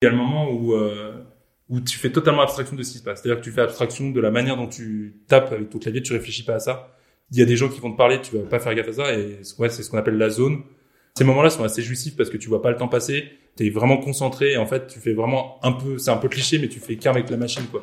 Il y a le moment où, euh, où tu fais totalement abstraction de ce qui se passe. C'est-à-dire que tu fais abstraction de la manière dont tu tapes avec ton clavier, tu réfléchis pas à ça. Il y a des gens qui vont te parler, tu vas pas faire gaffe à ça, et ouais, c'est ce qu'on appelle la zone. Ces moments-là sont assez jouissifs parce que tu vois pas le temps passer, tu es vraiment concentré, et en fait, tu fais vraiment un peu, c'est un peu cliché, mais tu fais qu'avec la machine, quoi.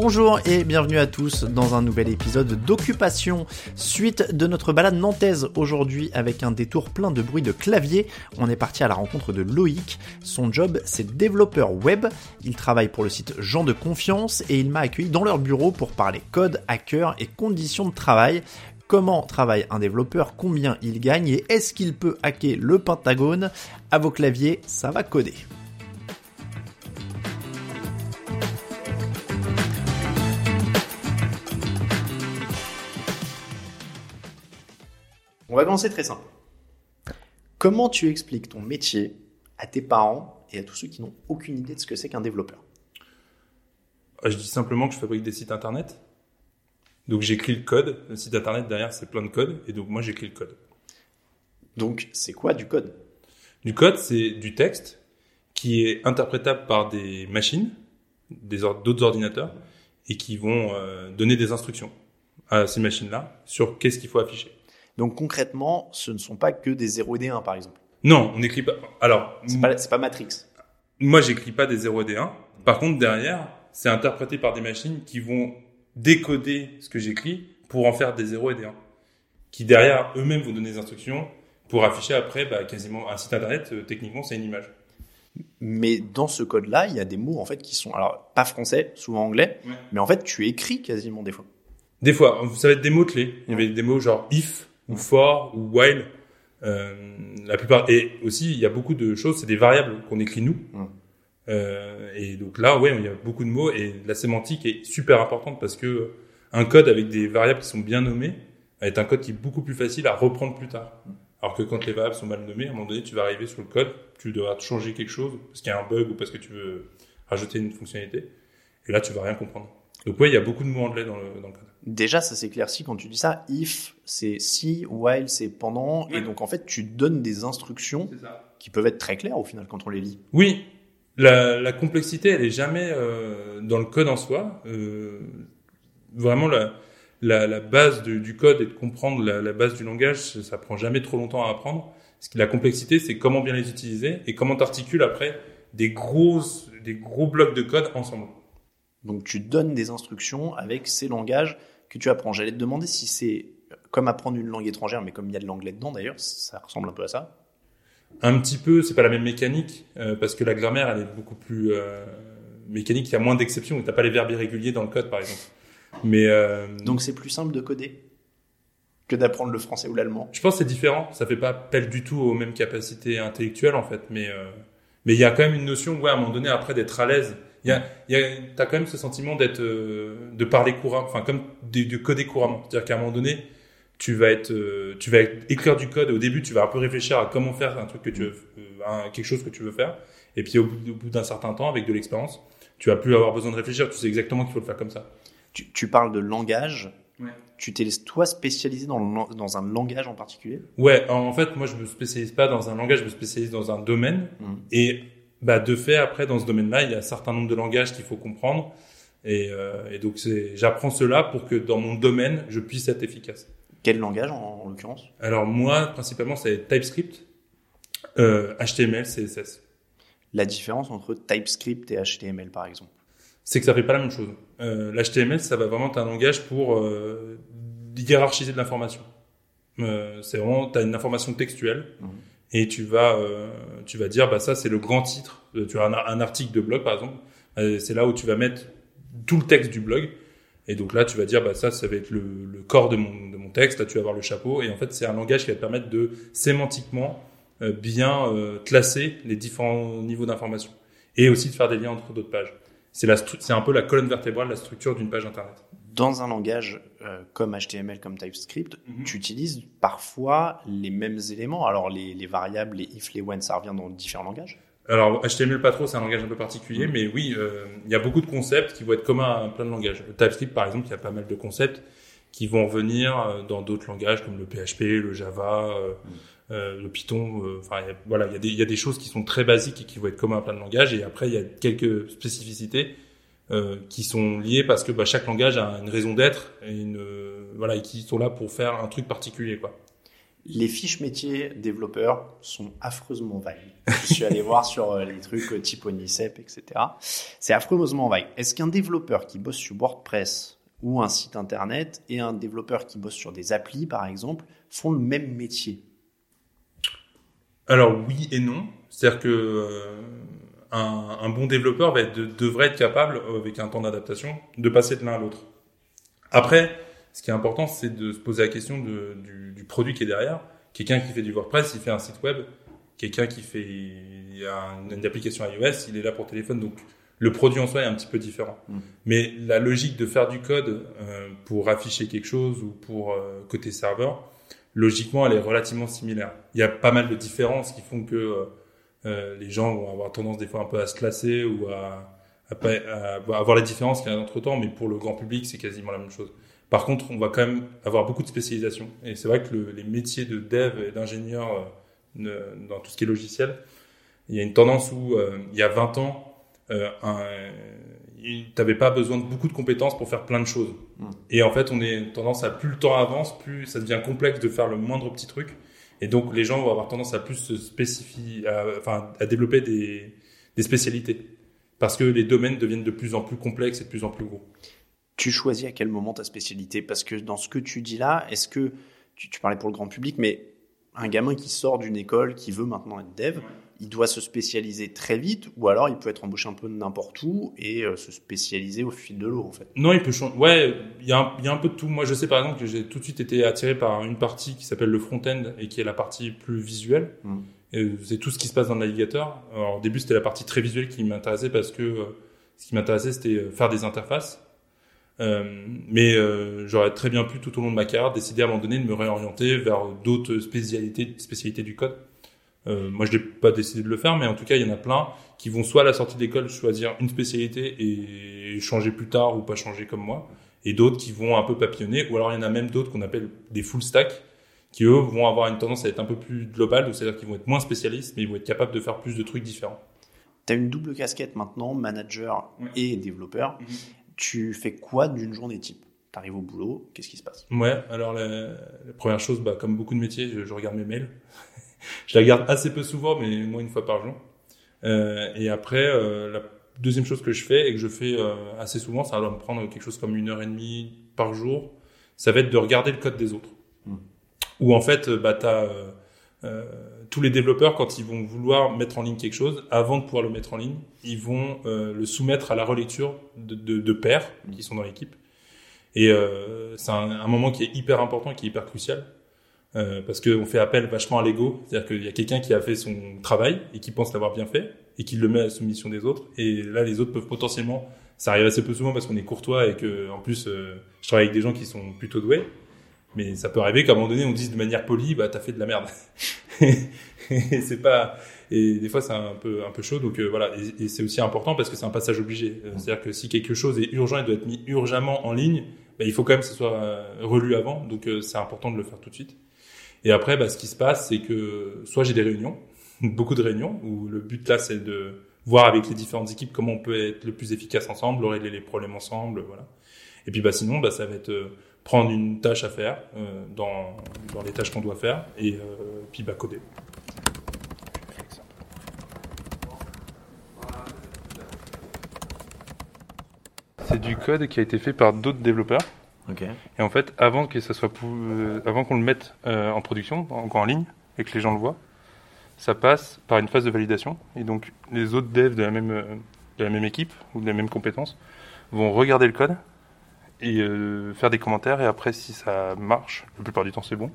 Bonjour et bienvenue à tous dans un nouvel épisode d'Occupation. Suite de notre balade nantaise aujourd'hui avec un détour plein de bruit de clavier, on est parti à la rencontre de Loïc. Son job c'est développeur web. Il travaille pour le site Jean de Confiance et il m'a accueilli dans leur bureau pour parler code, hacker et conditions de travail comment travaille un développeur, combien il gagne et est-ce qu'il peut hacker le Pentagone? À vos claviers, ça va coder. On va commencer très simple. Comment tu expliques ton métier à tes parents et à tous ceux qui n'ont aucune idée de ce que c'est qu'un développeur? Je dis simplement que je fabrique des sites internet. Donc j'écris le code. Le site internet derrière, c'est plein de code. Et donc moi, j'écris le code. Donc c'est quoi du code? Du code, c'est du texte qui est interprétable par des machines, d'autres ordinateurs, et qui vont euh, donner des instructions à ces machines-là sur qu'est-ce qu'il faut afficher. Donc concrètement, ce ne sont pas que des 0 et des 1 par exemple. Non, on n'écrit pas. Alors, c'est pas, pas Matrix. Moi, j'écris pas des 0 et des 1. Par contre, derrière, c'est interprété par des machines qui vont décoder ce que j'écris pour en faire des 0 et des 1. Qui derrière eux-mêmes vont donner des instructions pour afficher après bah, quasiment un site internet. Euh, techniquement, c'est une image. Mais dans ce code-là, il y a des mots en fait qui sont alors pas français, souvent anglais, mais en fait tu écris quasiment des fois. Des fois, ça va être des mots clés. Il y avait des mots genre if, ou for ou while. Euh, la plupart et aussi il y a beaucoup de choses, c'est des variables qu'on écrit nous. Euh, et donc là, ouais, il y a beaucoup de mots et la sémantique est super importante parce que un code avec des variables qui sont bien nommées être un code qui est beaucoup plus facile à reprendre plus tard. Alors que quand les variables sont mal nommées, à un moment donné, tu vas arriver sur le code, tu devras changer quelque chose parce qu'il y a un bug ou parce que tu veux rajouter une fonctionnalité. Et là, tu vas rien comprendre. Donc ouais, il y a beaucoup de mots anglais dans le, dans le code. Déjà, ça s'éclaircit quand tu dis ça. If, c'est si, while, c'est pendant. Et donc, en fait, tu donnes des instructions qui peuvent être très claires au final quand on les lit. Oui. La, la complexité, elle est jamais euh, dans le code en soi. Euh, vraiment, la, la, la base de, du code et de comprendre la, la, base du langage, ça prend jamais trop longtemps à apprendre. Ce qui la complexité, c'est comment bien les utiliser et comment t'articules après des grosses, des gros blocs de code ensemble. Donc tu donnes des instructions avec ces langages que tu apprends. J'allais te demander si c'est comme apprendre une langue étrangère, mais comme il y a de l'anglais dedans d'ailleurs, ça ressemble un peu à ça. Un petit peu, c'est pas la même mécanique, euh, parce que la grammaire, elle est beaucoup plus euh, mécanique, il y a moins d'exceptions, tu n'as pas les verbes irréguliers dans le code par exemple. Mais, euh, Donc c'est plus simple de coder que d'apprendre le français ou l'allemand Je pense que c'est différent, ça fait pas appel du tout aux mêmes capacités intellectuelles en fait, mais mais il y a quand même une notion, ouais, à un moment donné, après d'être à l'aise il y a, y a t'as quand même ce sentiment d'être, euh, de parler couramment, enfin comme de, de coder couramment. C'est-à-dire qu'à un moment donné, tu vas être, euh, tu vas écrire du code. Et au début, tu vas un peu réfléchir à comment faire un truc que tu veux, euh, quelque chose que tu veux faire. Et puis au bout, d'un certain temps, avec de l'expérience, tu vas plus avoir besoin de réfléchir. Tu sais exactement qu'il faut le faire comme ça. Tu, tu parles de langage. Ouais. Tu t'es toi spécialisé dans, dans un langage en particulier? Ouais, en fait, moi je me spécialise pas dans un langage, je me spécialise dans un domaine. Mmh. Et bah, de fait, après, dans ce domaine-là, il y a un certain nombre de langages qu'il faut comprendre. Et, euh, et donc, j'apprends cela pour que dans mon domaine, je puisse être efficace. Quel langage, en, en l'occurrence? Alors, moi, principalement, c'est TypeScript, euh, HTML, CSS. La différence entre TypeScript et HTML, par exemple? C'est que ça fait pas la même chose. Euh, L'HTML, ça va vraiment être un langage pour euh, hiérarchiser de l'information. Euh, c'est vraiment, tu as une information textuelle. Mmh et tu vas euh, tu vas dire bah ça c'est le grand titre euh, tu as un, article de blog par exemple. Euh, c'est là où tu vas mettre tout le texte du blog. Et donc là tu vas dire bah ça ça va être le, corps de mon de mon texte. Là tu vas avoir le chapeau. Et en fait c'est un langage qui va te permettre de sémantiquement bien classer les différents niveaux d'information. Et aussi de faire des liens entre d'autres pages. C'est la c'est un peu la colonne vertébrale la structure d'une page internet dans un langage euh, comme HTML, comme TypeScript, mhm. tu utilises parfois les mêmes éléments. Alors les, les, variables, les if, les when, ça revient dans différents langages. Alors HTML pas trop, c'est un langage un peu particulier, mhm. mais oui, euh, il y a beaucoup de concepts qui vont être communs à plein de langages. TypeScript, par exemple, il y a pas mal de concepts qui vont revenir dans d'autres langages comme le PHP, le Java, mm. le Python. Enfin, voilà, il y, a des, il y a des choses qui sont très basiques et qui vont être communes à plein de langages. Et après, il y a quelques spécificités qui sont liées parce que bah, chaque langage a une raison d'être et une voilà et qui sont là pour faire un truc particulier quoi. Les fiches métiers développeurs sont affreusement vagues. Je suis allé voir sur euh, les trucs euh, type Onicep, etc. C'est affreusement vague. Est-ce qu'un développeur qui bosse sur WordPress ou un site internet et un développeur qui bosse sur des applis, par exemple, font le même métier? Alors oui et non. C'est-à-dire que euh, un, bon développeur va être, devrait être capable, avec un temps d'adaptation, de passer de l'un à l'autre. Après, ce qui est important, c'est de se poser la question de, du, du, produit qui est derrière. Quelqu'un qui fait du WordPress, il fait un site web. Quelqu'un qui fait une, une, application iOS, il est là pour téléphone. Donc, le produit en soi est un petit peu différent. Mm. Mais la logique de faire du code euh, pour afficher quelque chose ou pour euh, côté serveur, logiquement, elle est relativement similaire. Il y a pas mal de différences qui font que euh, euh les gens vont avoir tendance des fois un peu à se classer ou à, à, à, à avoir les différences qu'il y a entre temps, mais pour le grand public, c'est quasiment la même chose. Par contre, on va quand même avoir beaucoup de spécialisation. Et c'est vrai que le, les métiers de dev et d'ingénieur euh, dans tout ce qui est logiciel, il y a une tendance où euh, il y a 20 ans, euh, tu n'avais pas besoin de beaucoup de compétences pour faire plein de choses. Mmh. Et en fait, on est tendance à plus le temps avance, plus ça devient complexe de faire le moindre petit truc. Et donc, les gens vont avoir tendance à plus se spécifier, à, enfin, à développer des, des spécialités. Parce que les domaines deviennent de plus en plus complexes et de plus en plus gros. Tu choisis à quel moment ta spécialité? Parce que dans ce que tu dis là, est-ce que tu, parlais pour le grand public, mais un gamin qui sort d'une école, qui veut maintenant être dev, il doit se spécialiser très vite, ou alors il peut être embauché un peu n'importe où et euh, se spécialiser au fil de l'eau en fait. Non, il peut changer. Ouais, il y, a un, il y a un peu de tout. Moi, je sais par exemple que j'ai tout de suite été attiré par une partie qui s'appelle le front-end et qui est la partie plus visuelle. Mmh. C'est tout ce qui se passe dans le navigateur. Alors, au début, c'était la partie très visuelle qui m'intéressait parce que euh, ce qui m'intéressait, c'était euh, faire des interfaces. Euh, mais euh, j'aurais très bien pu tout au long de ma carrière décider à un moment donné de me réorienter vers d'autres spécialités, spécialités du code. Euh, moi, je n'ai pas décidé de le faire, mais en tout cas, il y en a plein qui vont soit à la sortie d'école choisir une spécialité et changer plus tard ou pas changer comme moi, et d'autres qui vont un peu papillonner, ou alors il y en a même d'autres qu'on appelle des full stack, qui eux vont avoir une tendance à être un peu plus globale, c'est-à-dire qu'ils vont être moins spécialistes, mais ils vont être capables de faire plus de trucs différents. Tu as une double casquette maintenant, manager et développeur. Mhm tu fais quoi d'une journée type? Tu arrives au boulot, qu'est-ce qui se passe? Ouais, alors la, première chose, bah, comme beaucoup de métiers, je, regarde mes mails. Je la garde assez peu souvent, mais moins une fois par jour. Euh, et après, euh, la deuxième chose que je fais et que je fais euh, assez souvent, ça va me prendre quelque chose comme une heure et demie par jour, ça va être de regarder le code des autres. Mmh. Ou en fait, bah, tu as euh, tous les développeurs, quand ils vont vouloir mettre en ligne quelque chose, avant de pouvoir le mettre en ligne, ils vont euh, le soumettre à la relecture de, de, de pairs qui sont dans l'équipe. Et euh, c'est un, un, moment qui est hyper important, qui est hyper crucial, euh, parce qu'on fait appel vachement à l'ego. C'est-à-dire qu'il y a quelqu'un qui a fait son travail et qui pense l'avoir bien fait et qui le met à la soumission des autres. Et là, les autres peuvent potentiellement, ça arrive assez peu souvent parce qu'on est courtois et que, en plus, euh, je travaille avec des gens qui sont plutôt doués. Mais ça peut arriver qu'à un moment donné, on dise de manière polie, bah t'as fait de la merde. et c'est pas et des fois c'est un peu un peu chaud donc euh, voilà et, c'est aussi important parce que c'est un passage obligé euh, c'est à dire que si quelque chose est urgent et doit être mis urgemment en ligne bah, il faut quand même que ce soit relu avant donc c'est important de le faire tout de suite et après bah, ce qui se passe c'est que soit j'ai des réunions beaucoup de réunions où le but là c'est de voir avec les différentes équipes comment on peut être le plus efficace ensemble régler les problèmes ensemble voilà et puis bah sinon bah ça va être prendre une tâche à faire euh, dans, dans, les tâches qu'on doit faire et euh, puis bah, coder. C'est du code qui a été fait par d'autres développeurs? Et en fait, avant que ça soit, euh, avant qu'on le mette euh, en production, encore en ligne, et que les gens le voient, ça passe par une phase de validation. Et donc, les autres devs de la même, de la même équipe ou de la même compétence vont regarder le code et euh, faire des commentaires. Et après, si ça marche, la plupart du temps c'est bon,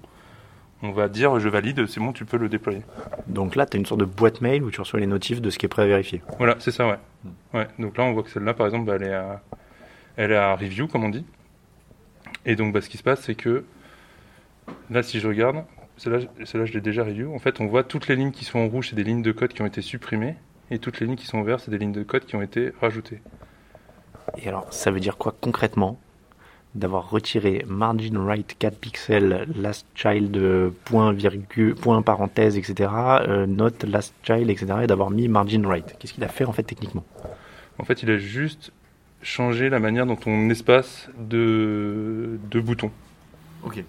on va dire je valide, c'est bon, tu peux le déployer. Donc là, tu as une sorte de boîte mail où tu reçois les notifs de ce qui est prêt à vérifier. Voilà, c'est ça, ouais. Hmm. ouais. Donc là, on voit que celle-là, par exemple, elle, est à, elle est à review, comme on dit. Et donc, bah, ce qui se passe, c'est que là, si je regarde, celle-là, celle je l'ai déjà review. En fait, on voit toutes les lignes qui sont en rouge, c'est des lignes de code qui ont été supprimées. Et toutes les lignes qui sont en vert, c'est des lignes de code qui ont été rajoutées. Et alors, ça veut dire quoi concrètement d'avoir retiré margin right 4 pixels, last child point virgule, point parenthèse, etc., euh, note last child, etc., et d'avoir mis margin right. Qu'est-ce qu'il a fait en fait techniquement? En fait, il a juste changé la manière dont on espace de, de boutons. Ok.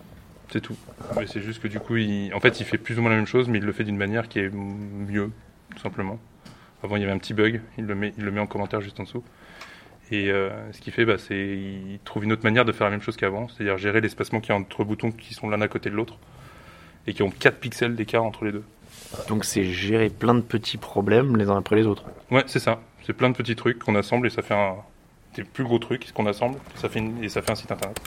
C'est tout. Mais c'est juste que du coup, il, en fait, il fait plus ou moins la même chose, mais il le fait d'une manière qui est mieux, tout simplement. Avant, il y avait un petit bug, il le met, il le met en commentaire juste en dessous. Et euh, ce qu'il fait, bah, c'est il trouve une autre manière de faire la même chose qu'avant, c'est-à-dire gérer l'espacement qui est entre boutons qui sont l'un à côté de l'autre et qui ont 4 pixels d'écart entre les deux. Donc c'est gérer plein de petits problèmes les uns après les autres. Ouais, c'est ça. C'est plein de petits trucs qu'on assemble et ça fait un des plus gros trucs qu'on assemble ça fait une- et ça fait un site internet.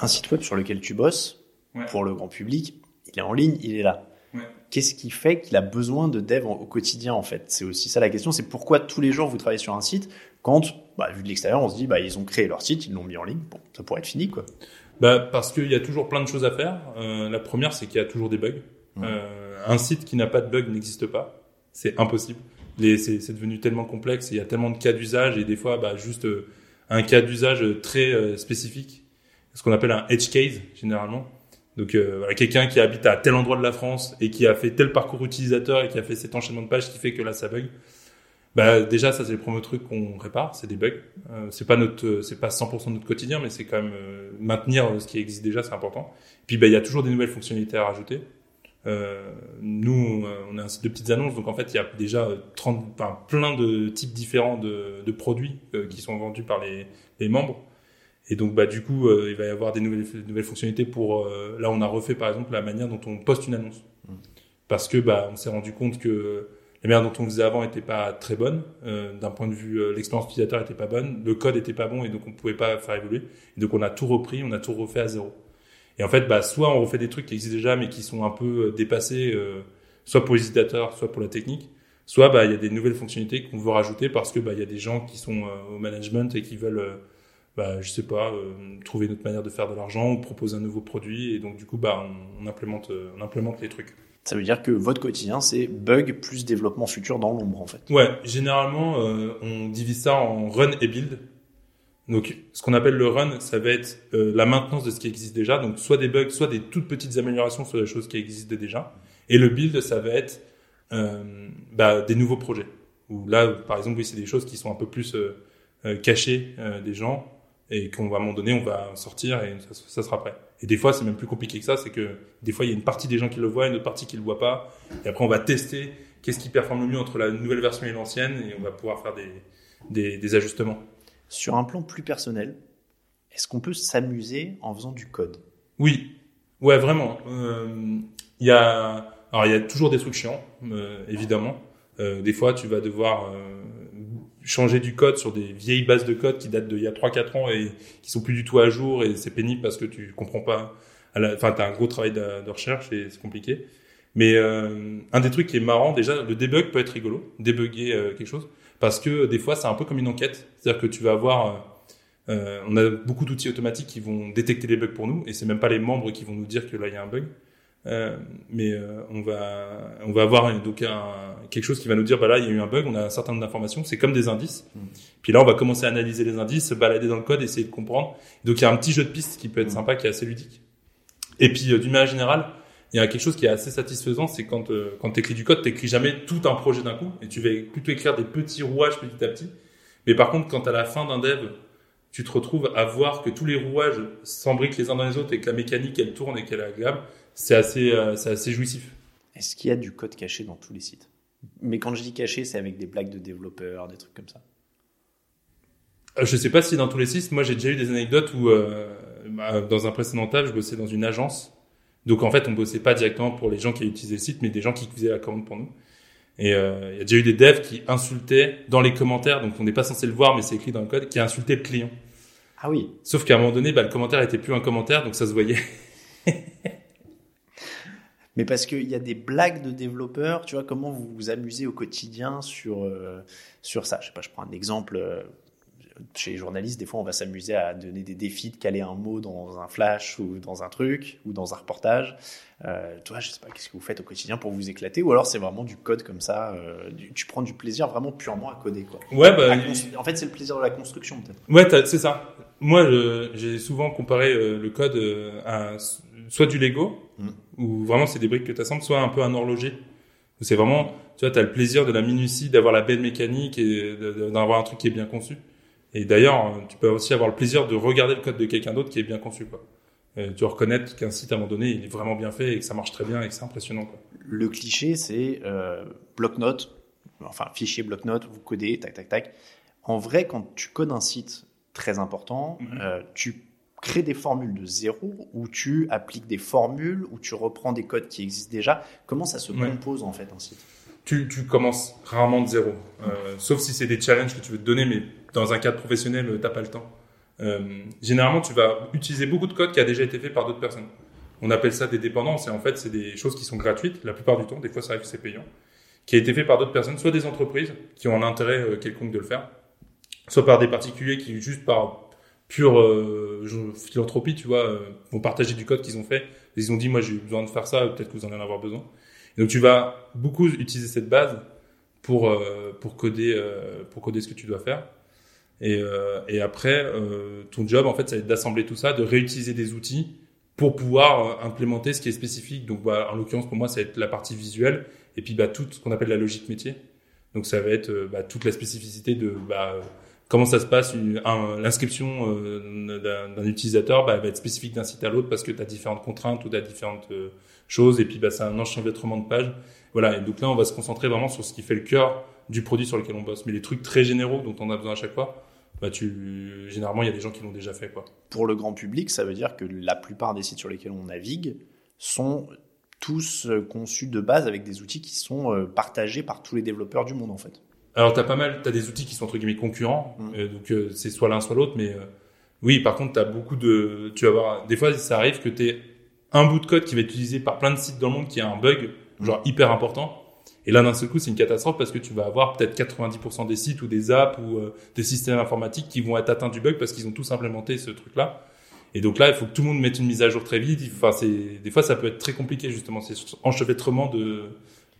Un site web sur lequel tu bosses, Ouais. pour le grand public, il est en ligne, il est là. Ouais. Qu'est-ce qui fait qu'il a besoin de dev au quotidien en fait? C'est aussi ça la question, c'est pourquoi tous les jours vous travaillez sur un site quand, bah, vu de l'extérieur, on se dit bah ils ont créé leur site, ils l'ont mis en ligne, bon, ça pourrait être fini quoi. Bah, parce qu'il y a toujours plein de choses à faire. Euh, la première, c'est qu'il y a toujours des bugs. Euh, un site qui n'a pas de bugs n'existe pas. C'est impossible. C'est devenu tellement complexe, et il y a tellement de cas d'usage et des fois, bah, juste euh, un cas d'usage très euh, spécifique, ce qu'on appelle un edge case généralement. Donc euh, quelqu'un qui habite à tel endroit de la France et qui a fait tel parcours utilisateur et qui a fait cet enchaînement de pages qui fait que là ça bug. Bah déjà ça c'est le premier truc qu'on répare, c'est des bugs. Euh, c'est pas notre, c'est pas 100% de notre quotidien, mais c'est quand même maintenir ce qui existe déjà, c'est important. Puis bah il y a toujours des nouvelles fonctionnalités à rajouter. Euh, nous euh, on a un site de petites annonces, donc en fait il y a déjà euh, 30, enfin, plein de types différents de, de produits euh, qui sont vendus par les, les membres. Et donc bah du coup euh, il va y avoir des nouvelles, des nouvelles fonctionnalités pour euh, là on a refait par exemple la manière dont on poste une annonce. Parce que bah on s'est rendu compte que la manière dont on faisait avant était pas très bonne euh, d'un point de vue euh, l'expérience utilisateur était pas bonne. Le code était pas bon et donc on pouvait pas faire évoluer. Et donc on a tout repris on a tout refait à zéro et en fait bah soit on refait des trucs qui existent déjà mais qui sont un peu euh, dépassés euh, soit pour les utilisateurs soit pour la technique soit bah il y a des nouvelles fonctionnalités qu'on veut rajouter parce que bah il y a des gens qui sont euh, au management et qui veulent euh, bah, je sais pas, euh, trouver une autre manière de faire de l'argent ou proposer un nouveau produit. Et donc, du coup, bah, on, on implémente, on implémente les trucs. Ça veut dire que votre quotidien c'est bug plus développement futur dans l'ombre en fait. Ouais, généralement, euh, on divise ça en run et build. Donc, ce qu'on appelle le run, ça va être euh, la maintenance de ce qui existe déjà. Donc, soit des bugs, soit des toutes petites améliorations sur des choses qui existent déjà. Et le build, ça va être euh, bah, des nouveaux projets. Là, par exemple, oui, c'est des choses qui sont un peu plus euh, cachées des gens et qu'on va à un moment donné, on va sortir et ça, sera prêt. Et des fois, c'est même plus compliqué que ça, c'est que des fois, il y a une partie des gens qui le voient, une autre partie qui le voit pas. Et après, on va tester qu'est-ce qui performe le mieux entre la nouvelle version et l'ancienne et on va pouvoir faire des ajustements. Sur un plan plus personnel, est-ce qu'on peut s'amuser en faisant du code? Oui, ouais, vraiment. Euh, Il y a, alors il y a toujours des trucs chiants, euh, évidemment. Euh, des fois, tu vas devoir changer du code sur des vieilles bases de code qui datent d'il y a 3-4 ans et qui sont plus du tout à jour et c'est pénible parce que tu comprends pas. Enfin, t'as un gros travail de, de recherche et c'est compliqué. Mais un des trucs qui est marrant, déjà, le debug peut être rigolo, débugger quelque chose, parce que des fois, c'est un peu comme une enquête. C'est-à-dire que tu vas avoir, euh, euh, on a beaucoup d'outils automatiques qui vont détecter les bugs pour nous, et c'est même pas les membres qui vont nous dire que là il y a un bug. Euh, mais euh, on va on va avoir donc un, quelque chose qui va nous dire bah là il y a eu un bug, on a un certain nombre d'informations, c'est comme des indices. Puis là on va commencer à analyser les indices, se balader dans le code, essayer de comprendre. Donc il y a un petit jeu de pistes qui peut être sympa, qui est assez ludique. Et puis euh, d'une manière générale, il y a quelque chose qui est assez satisfaisant, c'est quand euh, quand t'écris du code, t'écris jamais tout un projet d'un coup, et tu vas plutôt écrire des petits rouages petit à petit. Mais par contre, quand à la fin d'un dev, tu te retrouves à voir que tous les rouages s'embriquent les uns dans les autres et que la mécanique elle tourne et qu'elle est agréable, c'est assez euh, c'est assez jouissif. Est-ce qu'il y a du code caché dans tous les sites? Mais quand je dis caché, c'est avec des blagues de développeurs, des trucs comme ça. Euh, Je sais pas si dans tous les sites, moi j'ai déjà eu des anecdotes où euh, bah, dans un précédent taf, je bossais dans une agence. Donc en fait, on bossait pas directement pour les gens qui utilisaient le site, mais des gens qui faisaient la commande pour nous. Et euh, il y a déjà eu des devs qui insultaient dans les commentaires, donc on n'est pas censé le voir, mais c'est écrit dans le code, qui insultaient le client. Ah oui. Sauf qu'à un moment donné, bah, le commentaire était plus un commentaire, donc ça se voyait. Mais parce qu'il y a des blagues de développeurs, tu vois, comment vous vous amusez au quotidien sur, euh, sur ça? Je sais pas, je prends un exemple. Chez les journalistes, des fois, on va s'amuser à donner des défis de caler un mot dans un flash ou dans un truc ou dans un reportage. Euh, toi, je sais pas, qu'est-ce que vous faites au quotidien pour vous éclater Ou alors c'est vraiment du code comme ça euh, Tu prends du plaisir vraiment purement à coder, quoi. Ouais, bah, En fait, c'est le plaisir de la construction, peut-être. Ouais, c'est ça. Moi, j'ai souvent comparé euh, le code euh, à soit du Lego, mm. où vraiment c'est des briques que tu assembles, soit un peu un horloger. C'est vraiment, tu vois, tu as le plaisir de la minutie, d'avoir la belle mécanique et d'avoir un truc qui est bien conçu. Et d'ailleurs, tu peux aussi avoir le plaisir de regarder le code de quelqu'un d'autre qui est bien conçu, quoi. Euh, tu reconnaître qu'un site à un moment donné, il est vraiment bien fait et que ça marche très bien et que c'est impressionnant, quoi. Le cliché, c'est euh, bloc-notes, enfin fichier bloc-notes, vous codez, tac, tac, tac. En vrai, quand tu codes un site très important, mhm. euh, tu crées des formules de zéro ou tu appliques des formules ou tu reprends des codes qui existent déjà. Comment ça se compose en fait un site? Tu, tu, commences rarement de zéro, euh, sauf si c'est des challenges que tu veux te donner, mais dans un cadre professionnel, euh, t'as pas le temps. Euh, généralement, tu vas utiliser beaucoup de code qui a déjà été fait par d'autres personnes. On appelle ça des dépendances, et en fait, c'est des choses qui sont gratuites la plupart du temps. Des fois, ça arrive c'est payant, qui a été fait par d'autres personnes, soit des entreprises qui ont un intérêt euh, quelconque de le faire, soit par des particuliers qui, juste par pure philanthropie, tu vois, vont partager du code qu'ils ont fait. Ils ont dit, moi, j'ai besoin de faire ça, peut-être que vous en allez besoin. donc, tu vas beaucoup utiliser cette base pour pour coder pour coder ce que tu dois faire. Et, euh, et après, ton job, en fait, ça va être d'assembler tout ça, de réutiliser des outils pour pouvoir implémenter ce qui est spécifique. Donc, bah, en l'occurrence, pour moi, ça va être la partie visuelle et puis bah, tout ce qu'on appelle la logique métier. Donc, ça va être bah, toute la spécificité de bah, comment ça se passe l'inscription d'un utilisateur bah, va être spécifique d'un site à l'autre parce que tu as différentes contraintes ou tu as différentes choses et puis bah, c'est un enchevêtrement de pages voilà, et donc là, on va se concentrer vraiment sur ce qui fait le cœur du produit sur lequel on bosse. Mais les trucs très généraux dont on a besoin à chaque fois, bah tu, généralement, il y a des gens qui l'ont déjà fait. Quoi. Pour le grand public, ça veut dire que la plupart des sites sur lesquels on navigue sont tous euh, conçus de base avec des outils qui sont euh, partagés par tous les développeurs du monde, en fait. Alors, tu as pas mal, tu as des outils qui sont entre guillemets concurrents, mmh. euh, donc c'est soit l'un, soit l'autre, mais oui, par contre, tu as beaucoup de. Tu vas voir, des fois, ça arrive que tu un bout de code qui va être utilisé par plein de sites dans le monde qui a un bug genre hyper important. Et là, d'un seul coup, c'est une catastrophe parce que tu vas avoir peut-être 90% des sites ou des apps ou euh, des systèmes informatiques qui vont être atteints du bug parce qu'ils ont tous implémenté ce truc-là. Et donc là, il faut que tout le monde mette une mise à jour très vite. Enfin, c'est des fois, ça peut être très compliqué justement. C'est enchevêtrement de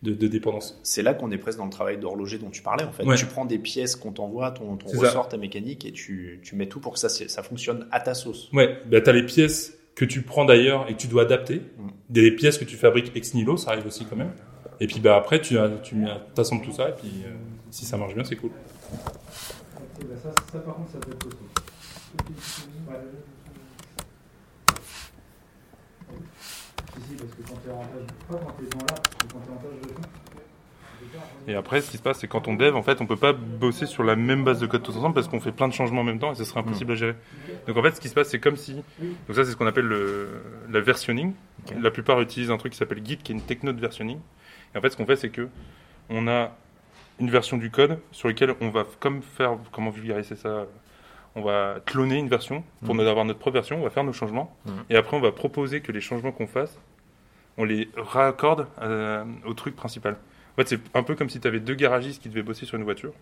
de, de dépendance. C'est là qu'on est presque dans le travail d'horloger dont tu parlais en fait. Tu prends des pièces qu'on t'envoie, ton, ton ressort, ta mécanique et tu, tu mets tout pour que ça, ça fonctionne à ta sauce. Ouais, bah, tu as les pièces que tu prends d'ailleurs et que tu dois adapter. Mm. Des pièces que tu fabriques ex nihilo, ça arrive aussi quand même. Et puis bah après, tu, tu assembles tout ça et puis euh, si ça marche bien, c'est cool. Ça, ça, par contre, ça peut être Si, parce que quand tu es en page, pas quand tu es dans l'art, quand tu es en page de fond, et après, ce qui se passe, c'est quand on dev, en fait, on peut pas bosser sur la même base de code tous ensemble parce qu'on fait plein de changements en même temps et ce serait impossible à gérer. Donc en fait, ce qui se passe, c'est comme si, donc ça, c'est ce qu'on appelle le, la versionning. La plupart utilisent un truc qui s'appelle Git, qui est une techno de versionning. Et en fait, ce qu'on fait, c'est que on a une version du code sur laquelle on va comme faire, comment vulgariser ça on va cloner une version pour mmh. avoir notre propre version, on va faire nos changements, mmh. et après on va proposer que les changements qu'on fasse, on les raccorde euh, au truc principal. En fait, c'est un peu comme si tu avais deux garagistes qui devaient bosser sur une voiture.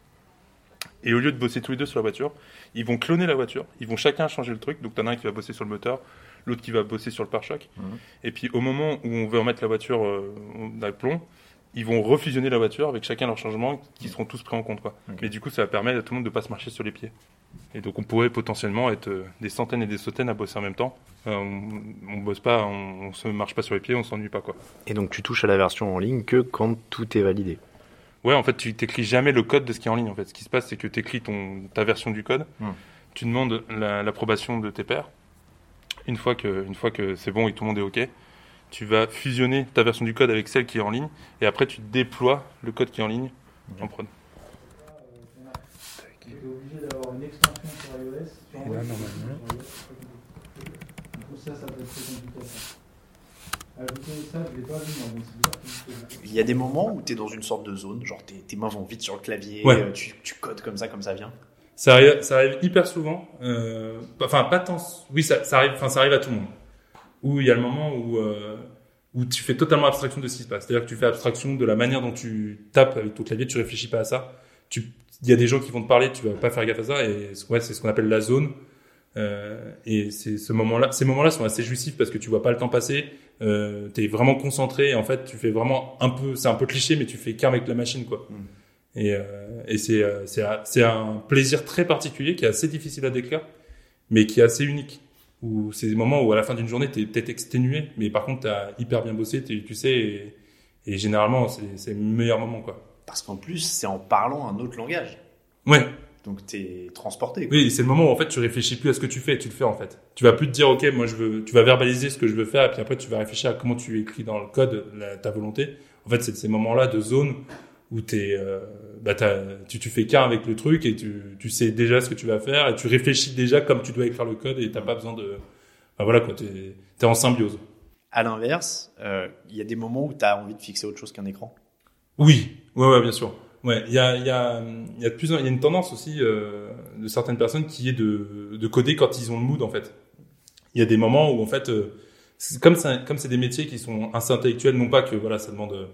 Et au lieu de bosser tous les deux sur la voiture, ils vont cloner la voiture, ils vont chacun changer le truc. Donc, tu en as un qui va bosser sur le moteur, l'autre qui va bosser sur le pare-choc. Mhm. Et puis, au moment où on veut remettre la voiture euh, dans le plomb, ils vont refusionner la voiture avec chacun leurs changements qui seront tous pris en compte. Quoi. Mais du coup, ça va permettre à tout le monde de ne pas se marcher sur les pieds. Et donc, on pourrait potentiellement être euh, des centaines et des centaines à bosser en même temps. Euh, on, ne bosse pas, on, ne se marche pas sur les pieds, on s'ennuie pas. Quoi. Et donc, tu touches à la version en ligne que quand tout est validé Ouais, en fait, tu n'écris jamais le code de ce qui est en ligne. En fait, ce qui se passe, c'est que tu écris ton, ta version du code, hmm. tu demandes l'approbation de tes pairs. Une fois que, une fois que c'est bon et tout le monde est OK, tu vas fusionner ta version du code avec celle qui est en ligne, et après tu déploies le code qui est en ligne en prod. obligé d'avoir une extension sur iOS. Et là, normalement. ça, ça peut être très compliqué. Ça, je l'ai pas vu, moi, Il y a des moments où tu es dans une sorte de zone, genre tes, tes mains vont vite sur le clavier, ouais. Euh, tu, tu, codes comme ça, comme ça vient. Ça arrive, ça arrive hyper souvent. Euh, enfin, pas tant. Oui, ça, ça arrive. Enfin, ça arrive à tout le monde où il y a le moment où euh, où tu fais totalement abstraction de ce qui se passe. C'est-à-dire que tu fais abstraction de la manière dont tu tapes avec ton clavier, tu réfléchis pas à ça. Il y a des gens qui vont te parler, tu vas pas faire gaffe à ça. Et ouais, c'est ce qu'on appelle la zone. Euh, et c'est ce moment-là, ces moments-là sont assez jouissifs parce que tu vois pas le temps passer. Euh, tu es vraiment concentré. Et en fait, tu fais vraiment un peu, c'est un peu cliché, mais tu fais qu'avec la machine, quoi. Mm. Et, euh, et c'est c'est c'est un plaisir très particulier qui est assez difficile à décrire, mais qui est assez unique. Où c'est des moments où à la fin d'une journée, tu es peut-être exténué, mais par contre, tu as hyper bien bossé, tu sais, et, et généralement, c'est le meilleur moment, quoi. Parce qu'en plus, c'est en parlant un autre langage. Ouais. Donc t'es transporté. Oui, c'est le moment où en fait tu réfléchis plus à ce que tu fais, tu le fais en fait. Tu vas plus te dire ok, moi je veux, tu vas verbaliser ce que je veux faire, et puis après tu vas réfléchir à comment tu écris dans le code ta volonté. En fait, c'est ces moments-là de zone où t'es, euh, bah tu, tu fais qu'un avec le truc et tu, tu sais déjà ce que tu vas faire et tu réfléchis déjà comme tu dois écrire le code et t'as pas besoin de, bah voilà quoi, t'es es en symbiose. À l'inverse, euh, il y a des moments où tu as envie de fixer autre chose qu'un écran. Oui, ouais, ouais, bien sûr. Ouais, il y a, il y a, il y a de plus, il y a une tendance aussi euh, de certaines personnes qui est de, de coder quand ils ont le mood en fait. Il y a des moments où en fait, euh, comme c'est, comme c'est des métiers qui sont assez intellectuels, non pas que voilà, ça demande, euh,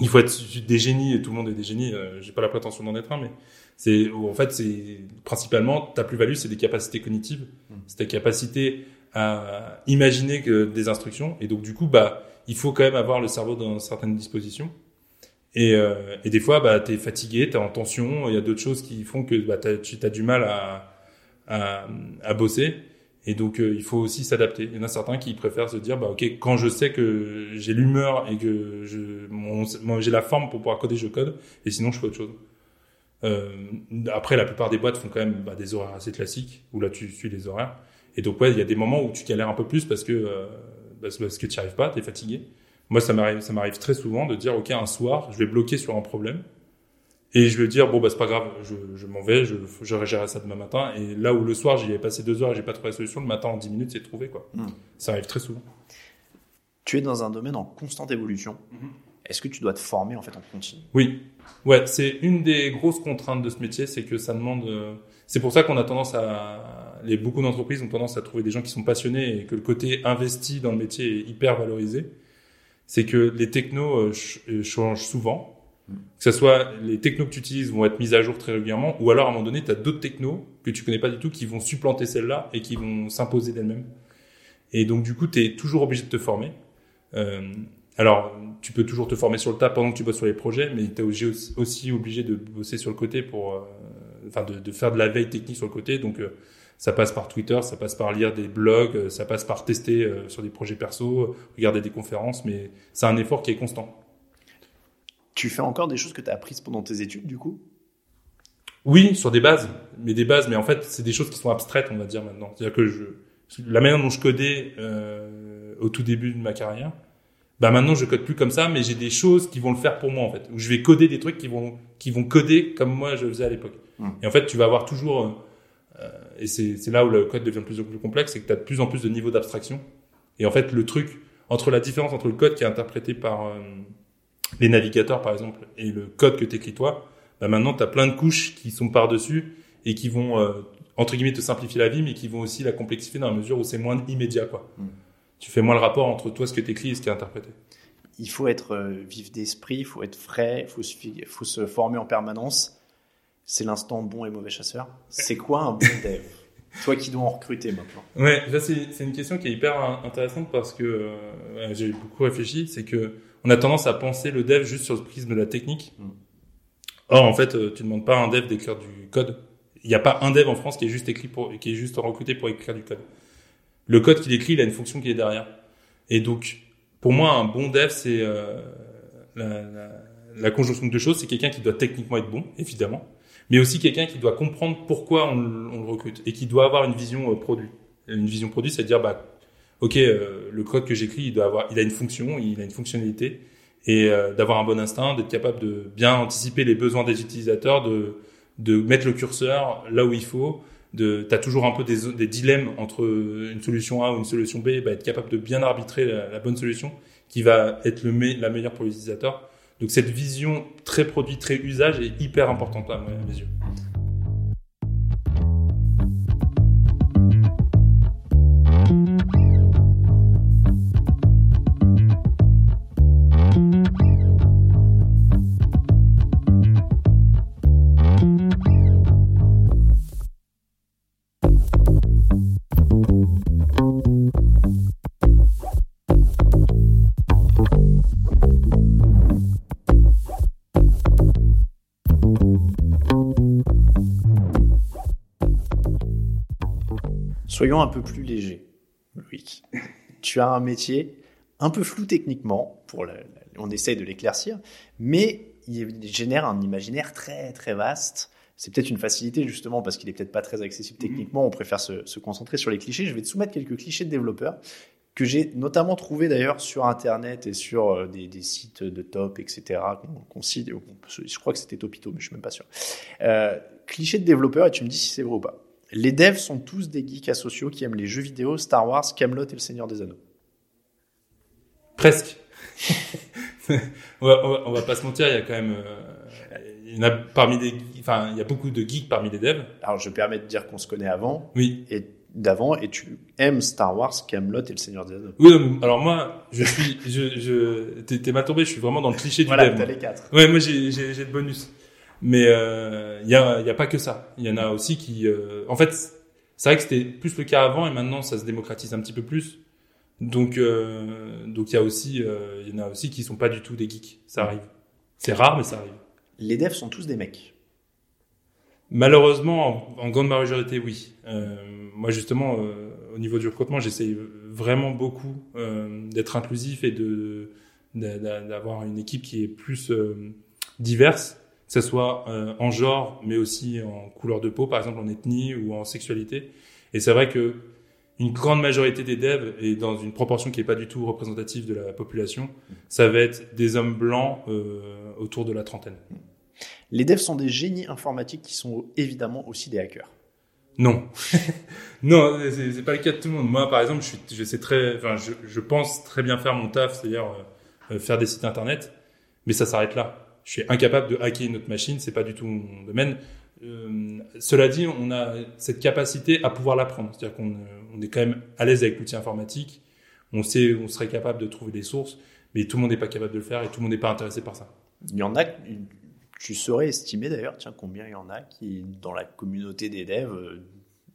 il faut être des génies et tout le monde est des génies. Euh, j'ai pas la prétention d'en être un, mais c'est en fait c'est principalement ta plus-value, c'est des capacités cognitives, mmh. c'est ta capacité à imaginer que des instructions et donc du coup bah il faut quand même avoir le cerveau dans certaines dispositions. Et, euh, et des fois, bah, tu es fatigué, tu es en tension, il y a d'autres choses qui font que bah, tu as du mal à, à, à bosser. Et donc, euh, il faut aussi s'adapter. Il y en a certains qui préfèrent se dire, bah, OK, quand je sais que j'ai l'humeur et que je, j'ai la forme pour pouvoir coder, je code. Et sinon, je fais autre chose. Euh, après, la plupart des boîtes font quand même bah, des horaires assez classiques, où là, tu suis les horaires. Et donc, ouais, il y a des moments où tu galères un peu plus parce que, euh, parce que tu n'y arrives pas, tu es fatigué. Moi, ça m'arrive, ça m'arrive très souvent de dire, OK, un soir, je vais bloquer sur un problème. Et je vais dire, bon, bah, c'est pas grave, je, je m'en vais, je, je régérerai ça demain matin. Et là où le soir, j'y ai passé deux heures et j'ai pas trouvé la solution, le matin, en dix minutes, c'est trouvé, quoi. Hmm. Ça arrive très souvent. Tu es dans un domaine en constante évolution. Mhm. Est-ce que tu dois te former, en fait, en continu? Oui. Ouais, c'est une des grosses contraintes de ce métier, c'est que ça demande, euh, c'est pour ça qu'on a tendance à, les, beaucoup d'entreprises ont tendance à trouver des gens qui sont passionnés et que le côté investi dans le métier est hyper valorisé c'est que les technos euh, euh, changent souvent. Que ce soit les technos que tu utilises vont être mises à jour très régulièrement, ou alors à un moment donné, tu as d'autres technos que tu connais pas du tout qui vont supplanter celles-là et qui vont s'imposer d'elles-mêmes. Et donc du coup, tu es toujours obligé de te former. Euh, alors, tu peux toujours te former sur le tas pendant que tu bosses sur les projets, mais tu es aussi obligé de bosser sur le côté pour, euh, enfin, de, faire de la veille technique sur le côté. Donc, ça passe par Twitter, ça passe par lire des blogs, euh, ça passe par tester euh, sur des projets perso, regarder des conférences, mais c'est un effort qui est constant. Tu fais encore des choses que tu as apprises pendant tes études, du coup? Oui, sur des bases, mais des bases, mais en fait, c'est des choses qui sont abstraites, on va dire maintenant. C'est-à-dire que je, la manière dont je codais euh, au tout début de ma carrière, bah maintenant je code plus comme ça, mais j'ai des choses qui vont le faire pour moi en fait, où je vais coder des trucs qui vont qui vont coder comme moi je faisais à l'époque. Mmh. Et en fait, tu vas avoir toujours euh, et c'est là où le code devient de plus en plus complexe, c'est que tu as de plus en plus de niveaux d'abstraction. Et en fait, le truc, entre la différence entre le code qui est interprété par euh, les navigateurs, par exemple, et le code que t'écris toi, bah maintenant, tu as plein de couches qui sont par-dessus et qui vont, euh, entre guillemets, te simplifier la vie, mais qui vont aussi la complexifier dans la mesure où c'est moins immédiat. quoi. Mm. Tu fais moins le rapport entre toi, ce que t'écris et ce qui est interprété. Il faut être vif d'esprit, il faut être frais, il faut, faut se former en permanence c'est l'instant bon et mauvais chasseur. C'est quoi un bon dev? Toi qui dois en recruter maintenant. Ouais, c'est une question qui est hyper intéressante parce que euh, j'ai beaucoup réfléchi. C'est que on a tendance à penser le dev juste sur le prisme de la technique. Mm. Or, en fait, euh, tu ne demandes pas à un dev d'écrire du code. Il n'y a pas un dev en France qui est juste écrit pour, qui est juste recruté pour écrire du code. Le code qu'il écrit, il a une fonction qui est derrière. Et donc, pour moi, un bon dev, c'est euh, la, la, la conjonction de deux choses. C'est quelqu'un qui doit techniquement être bon, évidemment mais aussi quelqu'un qui doit comprendre pourquoi on, on, le recrute et qui doit avoir une vision euh, produit. Une vision produit, c'est à dire bah ok, euh, le code que j'écris, il doit avoir, il a une fonction, il a une fonctionnalité et euh, d'avoir un bon instinct, d'être capable de bien anticiper les besoins des utilisateurs, de de mettre le curseur là où il faut. De, t'as toujours un peu des, des dilemmes entre une solution A ou une solution B, bah, être capable de bien arbitrer la, bonne solution qui va être le la meilleure pour l'utilisateur. Donc cette vision très produit, très usage est hyper importante à mes yeux. Soyons un peu plus légers, Loïc. tu as un métier un peu flou techniquement, pour on essaye de l'éclaircir, mais il génère un imaginaire très très vaste. C'est peut-être une facilité justement parce qu'il est peut-être pas très accessible mhm. techniquement. On préfère se, se, concentrer sur les clichés. Je vais te soumettre quelques clichés de développeurs que j'ai notamment trouvé d'ailleurs sur Internet et sur euh, des, des sites de top, etc. qu'on. Je crois que c'était Topito, mais je suis même pas sûr. Euh, clichés de développeurs et tu me dis si c'est vrai ou pas. Les devs sont tous des geeks asociaux qui aiment les jeux vidéo, Star Wars, Camelot et le Seigneur des Anneaux. Presque. on, va, on, va, pas se mentir, il y a quand même, euh, il y en a parmi des, enfin, il y a beaucoup de geeks parmi les devs. Alors, je permets de dire qu'on se connaît avant. Oui. Et d'avant, et tu aimes Star Wars, Camelot et le Seigneur des Anneaux. Oui, alors moi, je suis, je, je, t'es mal tombé, je suis vraiment dans le cliché du voilà, dev. Voilà, t'as les quatre. Ouais, moi j'ai, j'ai, j'ai le bonus. Mais euh, il y a, y a pas que ça. Il y en a aussi qui, euh, en fait, c'est vrai que c'était plus le cas avant et maintenant ça se démocratise un petit peu plus. Donc, euh, donc il y a aussi, euh, il y en a aussi qui sont pas du tout des geeks. Ça arrive. C'est rare, mais ça arrive. Les devs sont tous des mecs. Malheureusement, en, grande majorité, oui. Euh, moi, justement, euh, au niveau du recrutement, j'essaye vraiment beaucoup euh, d'être inclusif et de d'avoir une équipe qui est plus diverse, que ce soit en genre, mais aussi en couleur de peau, par exemple en ethnie ou en sexualité. Et c'est vrai que une grande majorité des devs, et dans une proportion qui n'est pas du tout représentative de la population, ça va être des hommes blancs euh, autour de la trentaine. Les devs sont des génies informatiques qui sont évidemment aussi des hackers. Non, non, c'est pas le cas de tout le monde. Moi, par exemple, je, suis, je sais très, enfin, je, je pense très bien faire mon taf, c'est-à-dire euh, faire des sites internet, mais ça s'arrête là. Je suis incapable de hacker une autre machine, c'est pas du tout mon domaine. Euh, cela dit, on a cette capacité à pouvoir l'apprendre. C'est-à-dire qu'on on est quand même à l'aise avec l'outil informatique. On sait, on serait capable de trouver des sources, mais tout le monde n'est pas capable de le faire et tout le monde n'est pas intéressé par ça. Il y en a, tu saurais estimer d'ailleurs, tiens, combien il y en a qui, dans la communauté des devs, euh,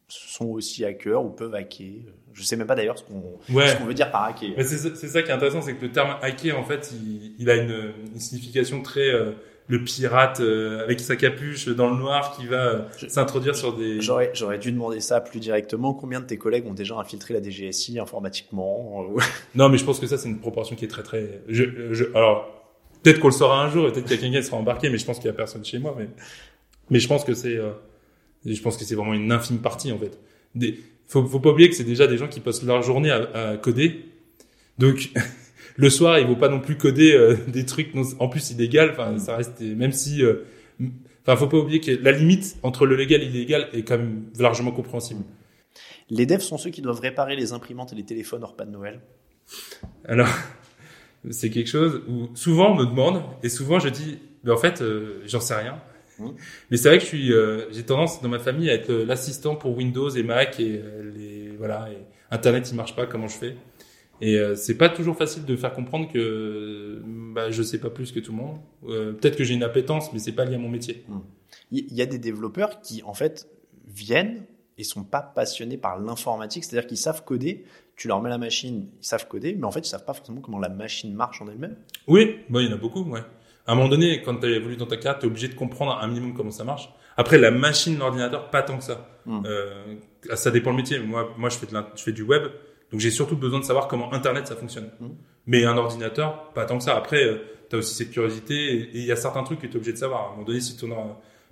sont aussi hackers ou peuvent hacker. Je sais même pas d'ailleurs ce qu'on veut dire par hacker. C'est ça qui est intéressant, c'est que le terme hacker, en fait, il, a une, signification très euh, le pirate euh, avec sa capuche dans le noir qui va euh, s'introduire sur des. J'aurais, j'aurais dû demander ça plus directement. Combien de tes collègues ont déjà infiltré la DGSI informatiquement Non, mais je pense que ça, c'est une proportion qui est très, très. Je, je... Alors, peut-être qu'on le saura un jour peut-être qu'il y a quelqu'un qui sera embarqué, mais je pense qu'il y a personne chez moi. Mais, mais je pense que c'est, euh, je pense que c'est vraiment une infime partie en fait. Des... Faut, faut pas oublier que c'est déjà des gens qui passent leur journée à, à coder. Donc, le soir, il vaut pas non plus coder euh, des trucs en plus illégal. Enfin, ça reste même si. Euh, enfin, faut pas oublier que la limite entre le légal et l'illégal est quand même largement compréhensible. Les devs sont ceux qui doivent réparer les imprimantes et les téléphones hors pas de Noël. Alors, c'est quelque chose où souvent on me demande et souvent je dis, mais en fait, euh, j'en sais rien. Mmh. Mais c'est vrai que je suis, j'ai tendance dans ma famille à être l'assistant pour Windows et Mac et les voilà, et Internet il marche pas, comment je fais? Et euh, c'est pas toujours facile de faire comprendre que bah, je sais pas plus que tout le monde. Euh, Peut-être que j'ai une appétence, mais c'est pas lié à mon métier. Hmm. Il y a des développeurs qui, en fait, viennent et sont pas passionnés par l'informatique, c'est-à-dire qu'ils savent coder. Tu leur mets la machine, ils savent coder, mais en fait, ils savent pas forcément comment la machine marche en elle-même. Oui, bah, il y en a beaucoup, ouais. À un moment donné, quand tu as évolué dans ta carte, tu es obligé de comprendre un minimum comment ça marche. Après, la machine, l'ordinateur, pas tant que ça. Hmm. Euh, ça dépend le métier. Moi, moi je, fais de je fais du web. Donc j'ai surtout besoin de savoir comment Internet ça fonctionne. Mmh. Mais un ordinateur, pas tant que ça. Après, euh, tu as aussi cette curiosité et il y a certains trucs que tu es obligé de savoir. À un moment donné, si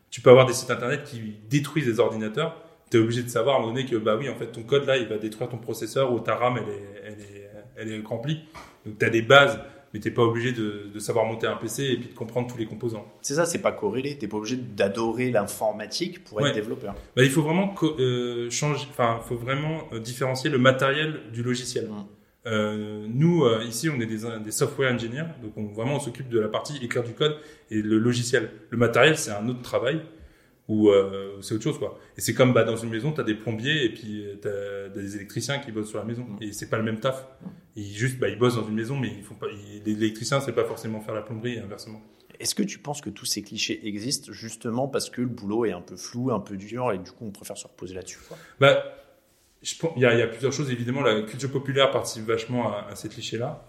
tu peux avoir des sites Internet qui détruisent des ordinateurs, tu es obligé de savoir à un moment donné que bah oui, en fait, ton code là, il va détruire ton processeur ou ta RAM, elle est, elle est, elle est remplie. Donc tu as des bases mais t'es pas obligé de, de, savoir monter un PC et puis de comprendre tous les composants. C'est ça, c'est pas corrélé. T'es pas obligé d'adorer l'informatique pour être développeur. Bah, il faut vraiment euh, changer, enfin, faut vraiment euh, différencier le matériel du logiciel. Mmh. Euh, nous, euh, ici, on est des, des software engineers, donc on, vraiment on s'occupe de la partie écrire du code et le logiciel. Le matériel, c'est un autre travail ou euh, c'est autre chose quoi. Et c'est comme bah, dans une maison, tu as des plombiers et puis tu as des électriciens qui bossent sur la maison mmh. et c'est pas le même taf. Ils juste bah, ils bossent dans une maison mais ils font pas l'électricien c'est pas forcément faire la plomberie et inversement. Est-ce que tu penses que tous ces clichés existent justement parce que le boulot est un peu flou, un peu dur et du coup on préfère se reposer là-dessus Bah il y a, y a, plusieurs choses évidemment la culture populaire participe vachement à, à ces clichés là.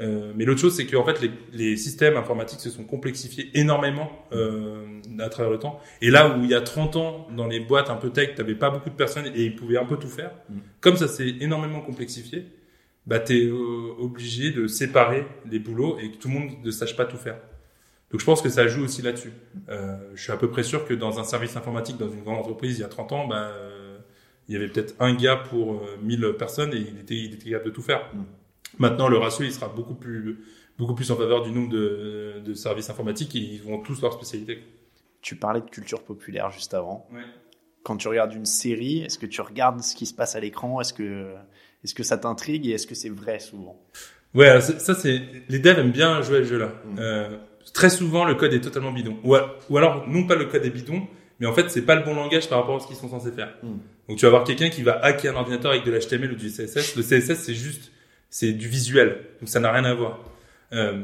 Euh, mais l'autre chose, c'est qu'en fait, les, les, systèmes informatiques se sont complexifiés énormément euh, à travers le temps. Et là où il y a 30 ans, dans les boîtes un peu tech, tu pas beaucoup de personnes et ils pouvaient un peu tout faire, mm. comme ça s'est énormément complexifié, bah, tu es euh, obligé de séparer les boulots et que tout le monde ne sache pas tout faire. Donc je pense que ça joue aussi là-dessus. Euh, je suis à peu près sûr que dans un service informatique, dans une grande entreprise, il y a 30 ans, bah, il y avait peut-être un gars pour 1000 euh, personnes et il était, il était capable de tout faire. Mm. Maintenant, le ratio, il sera beaucoup plus, beaucoup plus en faveur du nombre de, de services informatiques et ils vont tous leur spécialité. Tu parlais de culture populaire juste avant. Ouais. Quand tu regardes une série, est-ce que tu regardes ce qui se passe à l'écran? Est-ce que, est-ce que ça t'intrigue et est-ce que c'est vrai souvent? Ouais, ça c'est les devs aiment bien jouer à ce jeu-là. Mm. Euh, très souvent, le code est totalement bidon. Ou, ou, alors, non pas le code est bidon, mais en fait, c'est pas le bon langage par rapport à ce qu'ils sont censés faire. Mm. Donc, tu vas avoir quelqu'un qui va hacker un ordinateur avec de l'HTML ou du CSS. Le CSS, c'est juste c'est du visuel, donc ça n'a rien à voir. Euh,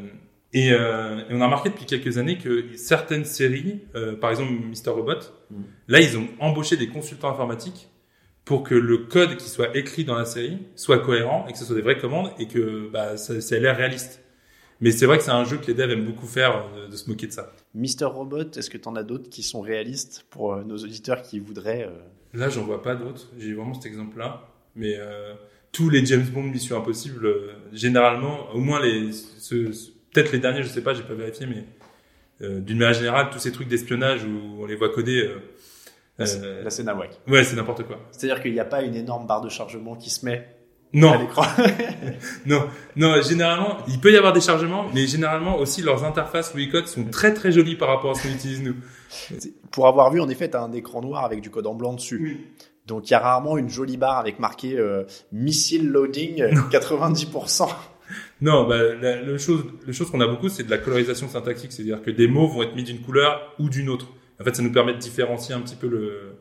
et, euh, et, on a remarqué depuis quelques années que certaines séries, euh, par exemple Mister Robot, mm. là ils ont embauché des consultants informatiques pour que le code qui soit écrit dans la série soit cohérent et que ce soit des vraies commandes et que bah, ça, ça ait l'air réaliste. Mais c'est vrai que c'est un jeu que les devs aiment beaucoup faire, de, de se moquer de ça. Mister Robot, est-ce que tu en as d'autres qui sont réalistes pour nos auditeurs qui voudraient... Là, j'en vois pas d'autres. J'ai vraiment cet exemple-là. Mais euh, tous les James Bond Mission Impossible, euh, généralement, au moins les, peut-être les derniers, je sais pas, j'ai pas vérifié, mais euh, d'une manière générale, tous ces trucs d'espionnage où on les voit coder. Euh, Là, c'est nawak. Ouais, c'est n'importe quoi. C'est-à-dire qu'il n'y a pas une énorme barre de chargement qui se met non. à l'écran. non, non. Généralement, il peut y avoir des chargements, mais généralement aussi leurs interfaces ou les codes sont très très jolies par rapport à ce qu'on utilise nous. Pour avoir vu, en effet, tu as un écran noir avec du code en blanc dessus. Oui. Donc il y a rarement une jolie barre avec marqué euh, missile loading non. 90%. Non, bah, la, le chose, le chose qu'on a beaucoup, c'est de la colorisation syntaxique, c'est-à-dire que des mots vont être mis d'une couleur ou d'une autre. En fait, ça nous permet de différencier un petit peu le,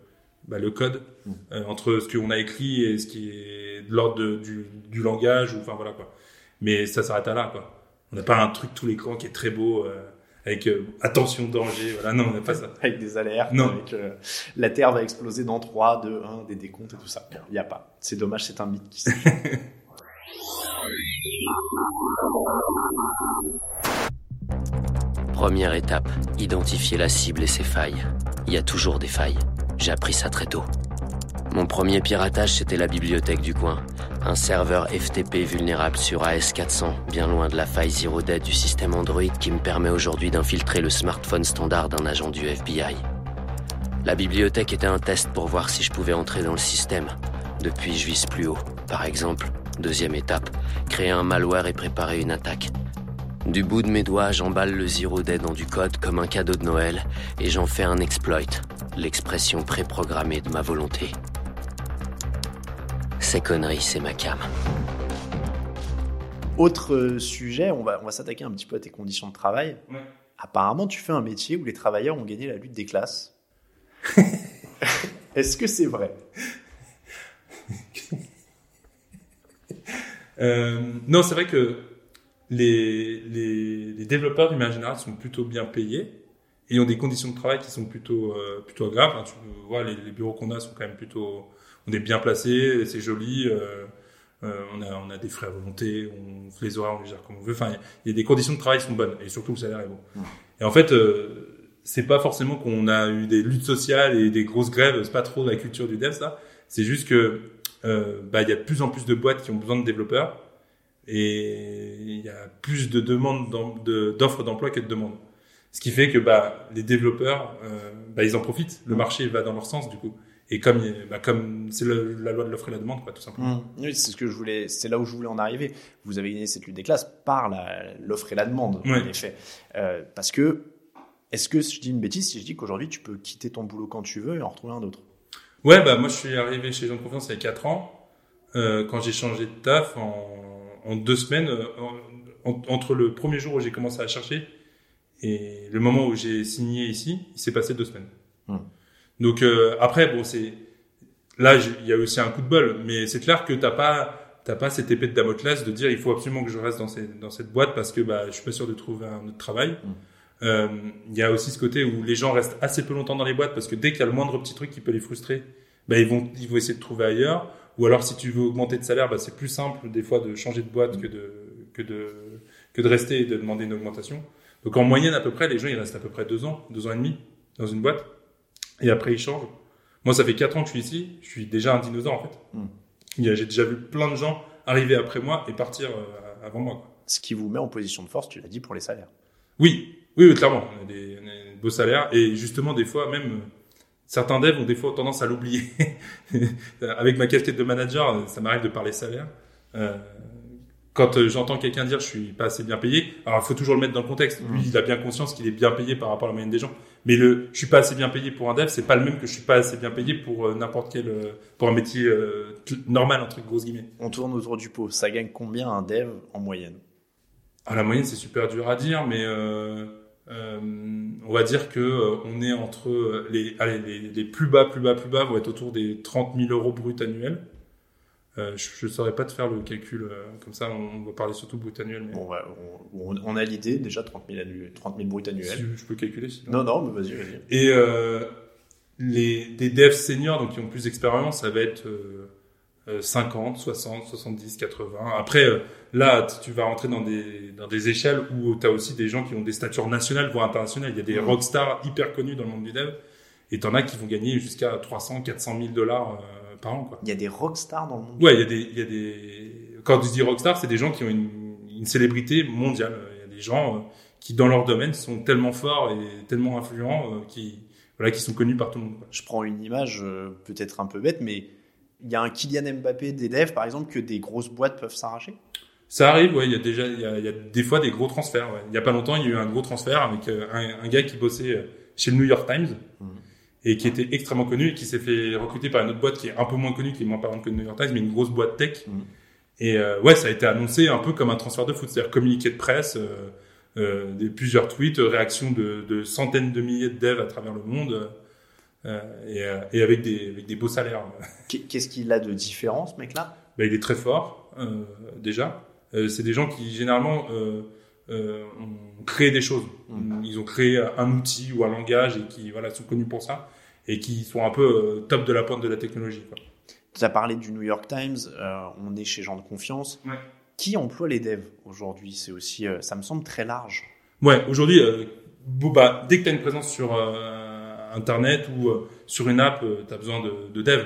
bah, le code Mm. euh, entre ce qu'on a écrit et ce qui est de l'ordre du, du langage ou enfin voilà quoi. Mais ça s'arrête à là quoi. On n'a pas un truc tout l'écran qui est très beau euh, avec euh, attention danger. Voilà, non, on n'a pas ça. avec des alertes, Non. avec euh, la Terre va exploser dans 3, 2, 1, des décomptes et tout ça. Il n'y a pas. C'est dommage, c'est un mythe qui Première étape, identifier la cible et ses failles. Il y a toujours des failles. J'ai appris ça très tôt. Mon premier piratage, c'était la bibliothèque du coin. Un serveur FTP vulnérable sur AS400, bien loin de la faille Zero Day du système Android qui me permet aujourd'hui d'infiltrer le smartphone standard d'un agent du FBI. La bibliothèque était un test pour voir si je pouvais entrer dans le système. Depuis, je vise plus haut. Par exemple, deuxième étape, créer un malware et préparer une attaque. Du bout de mes doigts, j'emballe le Zero Day dans du code comme un cadeau de Noël et j'en fais un exploit, l'expression préprogrammée de ma volonté. Ces conneries, c'est ma cam. Autre euh, sujet, on va, on va s'attaquer un petit peu à tes conditions de travail. Ouais. Apparemment, tu fais un métier où les travailleurs ont gagné la lutte des classes. Est-ce que c'est vrai? Euh, non, c'est vrai que les, les, les développeurs d'une manière générale sont plutôt bien payés et ont des conditions de travail qui sont plutôt euh, plutôt agréables. Enfin, tu vois, les, les bureaux qu'on a sont quand même plutôt, on est bien placés, c'est joli. Euh, euh, on a on a des frais à volonté, on fait les horaires, on les gère comme on veut. Enfin, il y a des conditions de travail qui sont bonnes et surtout le salaire est bon. Et en fait, euh, c'est pas forcément qu'on a eu des luttes sociales et des grosses grèves. C'est pas trop la culture du dev ça. C'est juste que euh, bah, il y a de plus en plus de boîtes qui ont besoin de développeurs et il y a plus de demandes d'em- de- d'offres d'emploi que de demandes. Ce qui fait que bah, les développeurs, euh, bah, ils en profitent. Le marché va dans leur sens du coup. Et comme bah, comme c'est la loi de l'offre et la demande, quoi, tout simplement. Oui, c'est ce que je voulais, c'est là où je voulais en arriver. Vous avez gagné cette lutte des classes par l'offre et la demande, Ouais. en effet. Euh, parce que, est-ce que je dis une bêtise si je dis qu'aujourd'hui tu peux quitter ton boulot quand tu veux et en retrouver un autre? Ouais, bah moi je suis arrivé chez Jean de Confiance il y a 4 ans. Euh, quand j'ai changé de taf en, en deux semaines, euh, en- en- entre le premier jour où j'ai commencé à chercher et le moment où j'ai signé ici, il s'est passé deux semaines. Hmm. Donc euh, après, bon, c'est là il y a aussi un coup de bol, mais c'est clair que t'as pas t'as pas cette épée de Damoclès de dire il faut absolument que je reste dans, ces, dans cette boîte parce que bah je suis pas sûr de trouver un autre travail. Hmm. Euh, Il y a aussi ce côté où les gens restent assez peu longtemps dans les boîtes parce que dès qu'il y a le moindre petit truc qui peut les frustrer, bah, ils vont ils vont essayer de trouver ailleurs. Ou alors si tu veux augmenter de salaire, bah, c'est plus simple des fois de changer de boîte que de que de que de rester et de demander une augmentation. Donc en moyenne à peu près, les gens ils restent à peu près deux ans, deux ans et demi dans une boîte, et après ils changent. Moi ça fait quatre ans que je suis ici, je suis déjà un dinosaure en fait. Hmm. J'ai déjà vu plein de gens arriver après moi et partir euh, avant moi. quoi. Ce qui vous met en position de force, tu l'as dit, pour les salaires. Oui, oui, clairement. On a des, on a des beaux salaires et justement des fois même euh, certains devs ont des fois tendance à l'oublier. Avec ma casquette de manager, euh, ça m'arrive de parler salaire. Euh, quand euh, j'entends quelqu'un dire je suis pas assez bien payé, alors il faut toujours le mettre dans le contexte. Lui, il a bien conscience qu'il est bien payé par rapport à la moyenne des gens. Mais le je suis pas assez bien payé pour un dev, c'est pas le même que je suis pas assez bien payé pour euh, n'importe quel euh, pour un métier euh, normal entre grosses guillemets. On tourne autour du pot. Ça gagne combien un dev en moyenne? À la moyenne, c'est super dur à dire, mais euh, euh, on va dire que euh, on est entre les, allez, les, les plus bas, plus bas, plus bas vont être autour des 30 000 euros bruts annuels. Euh, je ne saurais pas te faire le calcul euh, comme ça. On, va parler surtout brut annuel. Mais Bon, bah, on, on- a l'idée, déjà 30 000, annu- 30 000 bruts annuels. si je peux calculer. sinon. Non, non, mais vas-y, vas-y. Et euh, les des devs seniors, donc qui ont plus d'expérience, ça va être euh, euh, 50, 60, 70, 80. Après, euh, là, tu vas rentrer dans des dans des échelles où tu as aussi des gens qui ont des statures nationales voire internationales. Il y a des Mhm. rockstars hyper connus dans le monde du dev, et t'en as qui vont gagner jusqu'à 300, 400 000 dollars quoi. Il y a des rockstars dans le monde. Ouais, il y a des, il y a des. Quand je dis rockstar, c'est des gens qui ont une, une célébrité mondiale. Il y a des gens euh, qui, dans leur domaine, sont tellement forts et tellement influents euh, qui, voilà, qui sont connus par tout le monde. quoi. Je prends une image euh, peut-être un peu bête, mais il y a un Kylian Mbappé devs, par exemple, que des grosses boîtes peuvent s'arracher? Ça arrive, ouais. Il y a déjà, il y a, il y a des fois des gros transferts. Ouais. Il y a pas longtemps, il y a eu un gros transfert avec euh, un, un gars qui bossait chez le New York Times Mhm. Et qui était extrêmement connu et qui s'est fait recruter par une autre boîte qui est un peu moins connue, qui est moins parlante que New York Times, mais une grosse boîte tech. Mhm. Et euh, ouais, ça a été annoncé un peu comme un transfert de foot, c'est-à-dire communiqué de presse, euh, euh, des plusieurs tweets, réactions de, de centaines de milliers de devs à travers le monde, et, et avec des, avec des beaux salaires. Qu'est- Qu'est-ce qu'il a de différent, ce mec-là? Bah, il est très fort déjà. C'est des gens qui généralement ont créé des choses. Mm. Ils ont créé un outil ou un langage et qui voilà sont connus pour ça et qui sont un peu euh, top de la pointe de la technologie. Tu as parlé du New York Times, euh, on est chez gens de confiance. Ouais. Qui emploie les devs aujourd'hui? C'est aussi, euh, ça me semble très large. Ouais, aujourd'hui, euh, bah, dès que tu as une présence sur Internet ou sur une app, tu as besoin de, de dev.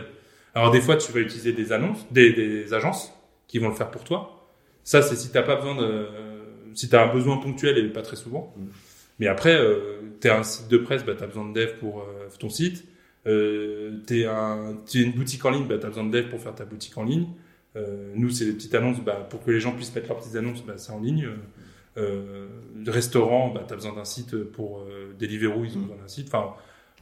Alors des fois, tu vas utiliser des annonces, des, des agences qui vont le faire pour toi. Ça, c'est si t'as pas besoin de, si t'as un besoin ponctuel et pas très souvent. Mm. Mais après, euh, t'es un site de presse, bah, t'as besoin de dev pour euh, ton site. Euh, t'es un, t'es une boutique en ligne, bah, t'as besoin de dev pour faire ta boutique en ligne. Euh, nous, c'est des petites annonces, bah, pour que les gens puissent mettre leurs petites annonces, bah, c'est en ligne. Euh, restaurant, bah, t'as besoin d'un site pour euh, Deliveroo, ils ont Mm. besoin d'un site. Enfin,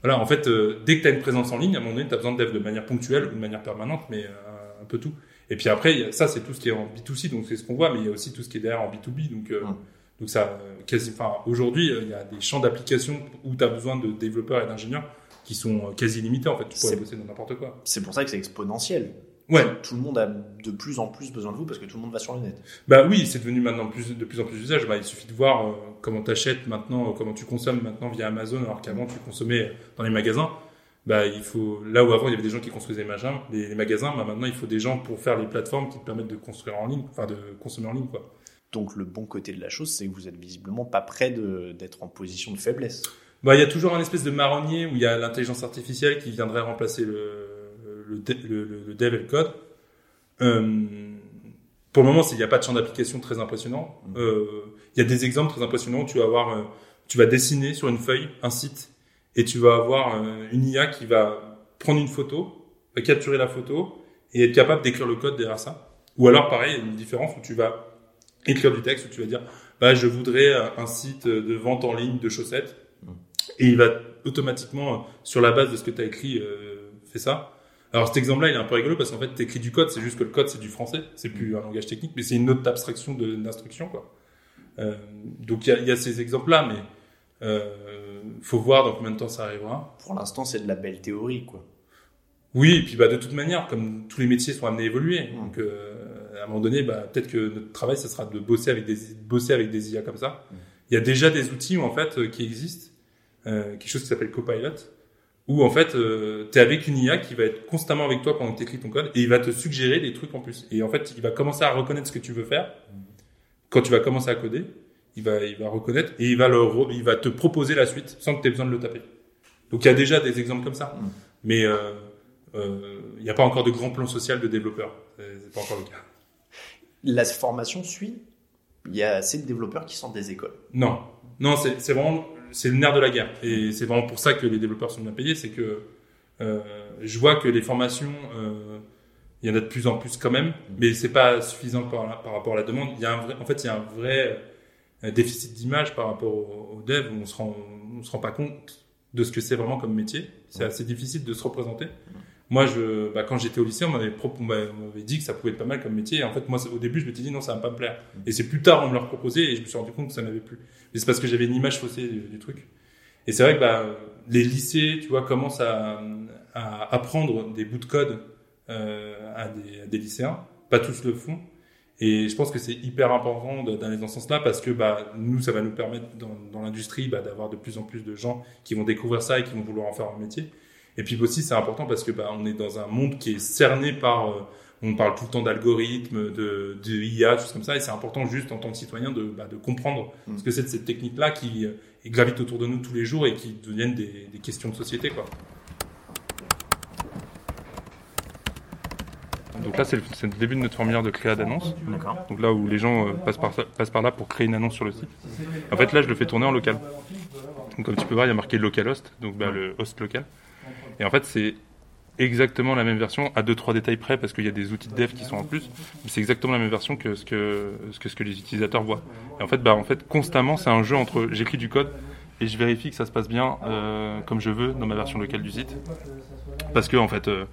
voilà, en fait, euh, dès que t'as une présence en ligne, à un moment donné, t'as besoin de dev de manière ponctuelle ou de manière permanente, mais euh, un peu tout. Et puis après, ça, c'est tout ce qui est en B2C, donc c'est ce qu'on voit, mais il y a aussi tout ce qui est derrière en B2B, donc, euh, Mm. Donc ça, euh, quasi, enfin, aujourd'hui, euh, il y a des champs d'application où tu as besoin de développeurs et d'ingénieurs qui sont euh, quasi limités, en fait. Tu pourrais bosser dans n'importe quoi. C'est pour ça que c'est exponentiel. Ouais. Tout le monde a de plus en plus besoin de vous parce que tout le monde va sur le net. Bah oui, c'est devenu maintenant plus, de plus en plus d'usage. Bah, il suffit de voir euh, comment tu achètes maintenant, euh, comment tu consommes maintenant via Amazon, alors qu'avant tu consommais dans les magasins. Bah, il faut, là où avant il y avait des gens qui construisaient les magasins, les magasins, bah, maintenant il faut des gens pour faire les plateformes qui te permettent de construire en ligne, enfin de consommer en ligne, quoi. Donc le bon côté de la chose, c'est que vous êtes visiblement pas de- d'être en position de faiblesse. Bah, il y a toujours un espèce de marronnier où il y a l'intelligence artificielle qui viendrait remplacer le, le, le, le- dev et le code. Euh, pour le moment, il n'y a pas de champ d'application très impressionnant. Mhm. Euh, Il y a des exemples très impressionnants où tu vas avoir, euh, tu vas dessiner sur une feuille un site et tu vas avoir euh, une IA qui va prendre une photo, va capturer la photo et être capable d'écrire le code derrière ça. Ou alors, pareil, il y a une différence où tu vas écrire du texte où tu vas dire, bah, je voudrais euh, un site de vente en ligne de chaussettes. Et il va automatiquement, euh, sur la base de ce que tu as écrit, euh, fait ça. Alors cet exemple-là, il est un peu rigolo parce qu'en fait, tu écris du code, c'est juste que le code, c'est du français. C'est plus un langage technique, mais c'est une autre abstraction d'instruction. quoi. Euh, donc il y a, il y a ces exemples-là, mais euh, faut voir dans combien de temps ça arrivera. Pour l'instant, c'est de la belle théorie, quoi. Oui, et puis bah, de toute manière, comme tous les métiers sont amenés à évoluer, Mm. donc euh, à un moment donné, bah, peut-être que notre travail, ça sera de bosser avec des, bosser avec des IA comme ça. Mm. Il y a déjà des outils en fait euh, qui existent, euh, quelque chose qui s'appelle Copilot, où en fait, tu es avec une IA qui va être constamment avec toi pendant que tu écris ton code et il va te suggérer des trucs en plus. Et en fait, il va commencer à reconnaître ce que tu veux faire quand tu vas commencer à coder, il va, il va reconnaître et il va, le, il va te proposer la suite sans que tu aies besoin de le taper. Donc il y a déjà des exemples comme ça. Mm. Mais euh, euh, il n'y a pas encore de grand plan social de développeurs. C'est pas encore le cas. La formation suit Il y a assez de développeurs qui sortent des écoles Non. Non, c'est vraiment c'est le nerf de la guerre. Et c'est vraiment pour ça que les développeurs sont bien payés. C'est que euh, je vois que les formations, euh, il y en a de plus en plus quand même, mais c'est pas suffisant par, par, rapport à la demande. Il y a un vrai, en fait, il y a un vrai euh, déficit d'image par rapport au, dev. On se rend, on se rend pas compte de ce que c'est vraiment comme métier. C'est assez difficile de se représenter. Moi, je, bah, quand j'étais au lycée, on m'avait, dit que ça pouvait être pas mal comme métier. Et en fait, moi, au début, je me suis dit non, ça va pas me plaire. Et c'est plus tard, on me l'a proposé et je me suis rendu compte que ça m'avait plu. Mais c'est parce que j'avais une image faussée du, truc. Et c'est vrai que bah, les lycées, tu vois, commencent à, apprendre des bouts de code euh, à, des, lycéens. Pas tous le font. Et je pense que c'est hyper important d'aller dans ce sens-là parce que bah, nous, ça va nous permettre dans, dans l'industrie bah, d'avoir de plus en plus de gens qui vont découvrir ça et qui vont vouloir en faire un métier. Et puis aussi, c'est important parce que bah, on est dans un monde qui est cerné par. Euh, on parle tout le temps d'algorithmes, de, de IA, choses comme ça, et c'est important juste en tant que citoyen de, bah, de comprendre mm. ce que c'est de cette technique-là qui euh, gravite autour de nous tous les jours et qui deviennent des, des questions de société, quoi. Donc là, c'est le, début de notre formulaire de créa d'annonce. Donc là où les gens euh, passent, par, passent par là pour créer une annonce sur le site. En fait, là, je le fais tourner en local. Donc comme tu peux voir, il y a marqué localhost, donc bah, le host local. Et en fait, c'est exactement la même version à deux trois détails près parce qu'il y a des outils de dev qui sont en plus mais c'est exactement la même version que ce que ce que, ce que les utilisateurs voient. Et en fait bah en fait constamment c'est un jeu entre j'écris du code et je vérifie que ça se passe bien euh, comme je veux dans ma version locale du site parce que en fait euh,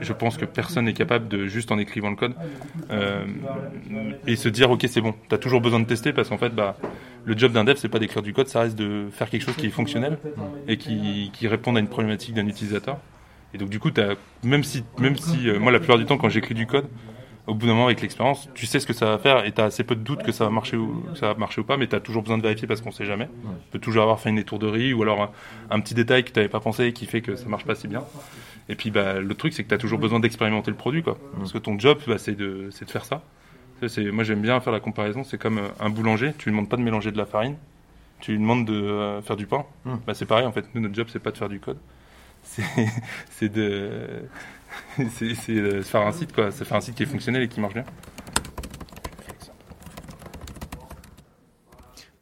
je pense que personne n'est capable de juste en écrivant le code euh, et se dire ok c'est bon tu as toujours besoin de tester parce qu'en fait bah le job d'un dev, c'est pas d'écrire du code, ça reste de faire quelque chose qui est fonctionnel et qui, qui réponde à une problématique d'un utilisateur. Et donc, du coup, as, même si, même si moi, la plupart du temps, quand j'écris du code, au bout d'un moment, avec l'expérience, tu sais ce que ça va faire et tu as assez peu de doutes que ça va marcher ou, ça va marcher ou pas, mais tu as toujours besoin de vérifier parce qu'on sait jamais. Tu peux toujours avoir fait une étourderie ou alors un, petit détail que tu n'avais pas pensé et qui fait que ça marche pas si bien. Et puis, bah, le truc, c'est que tu as toujours besoin d'expérimenter le produit, quoi. Parce que ton job, bah, c'est de, de faire ça. Moi j'aime bien faire la comparaison, c'est comme euh, un boulanger, tu lui demandes pas de mélanger de la farine, tu lui demandes de euh, faire du pain. Bah, c'est pareil en fait, nous notre job c'est pas de faire du code, c'est de c'est faire un site quoi, c'est faire un site qui est fonctionnel et qui marche bien.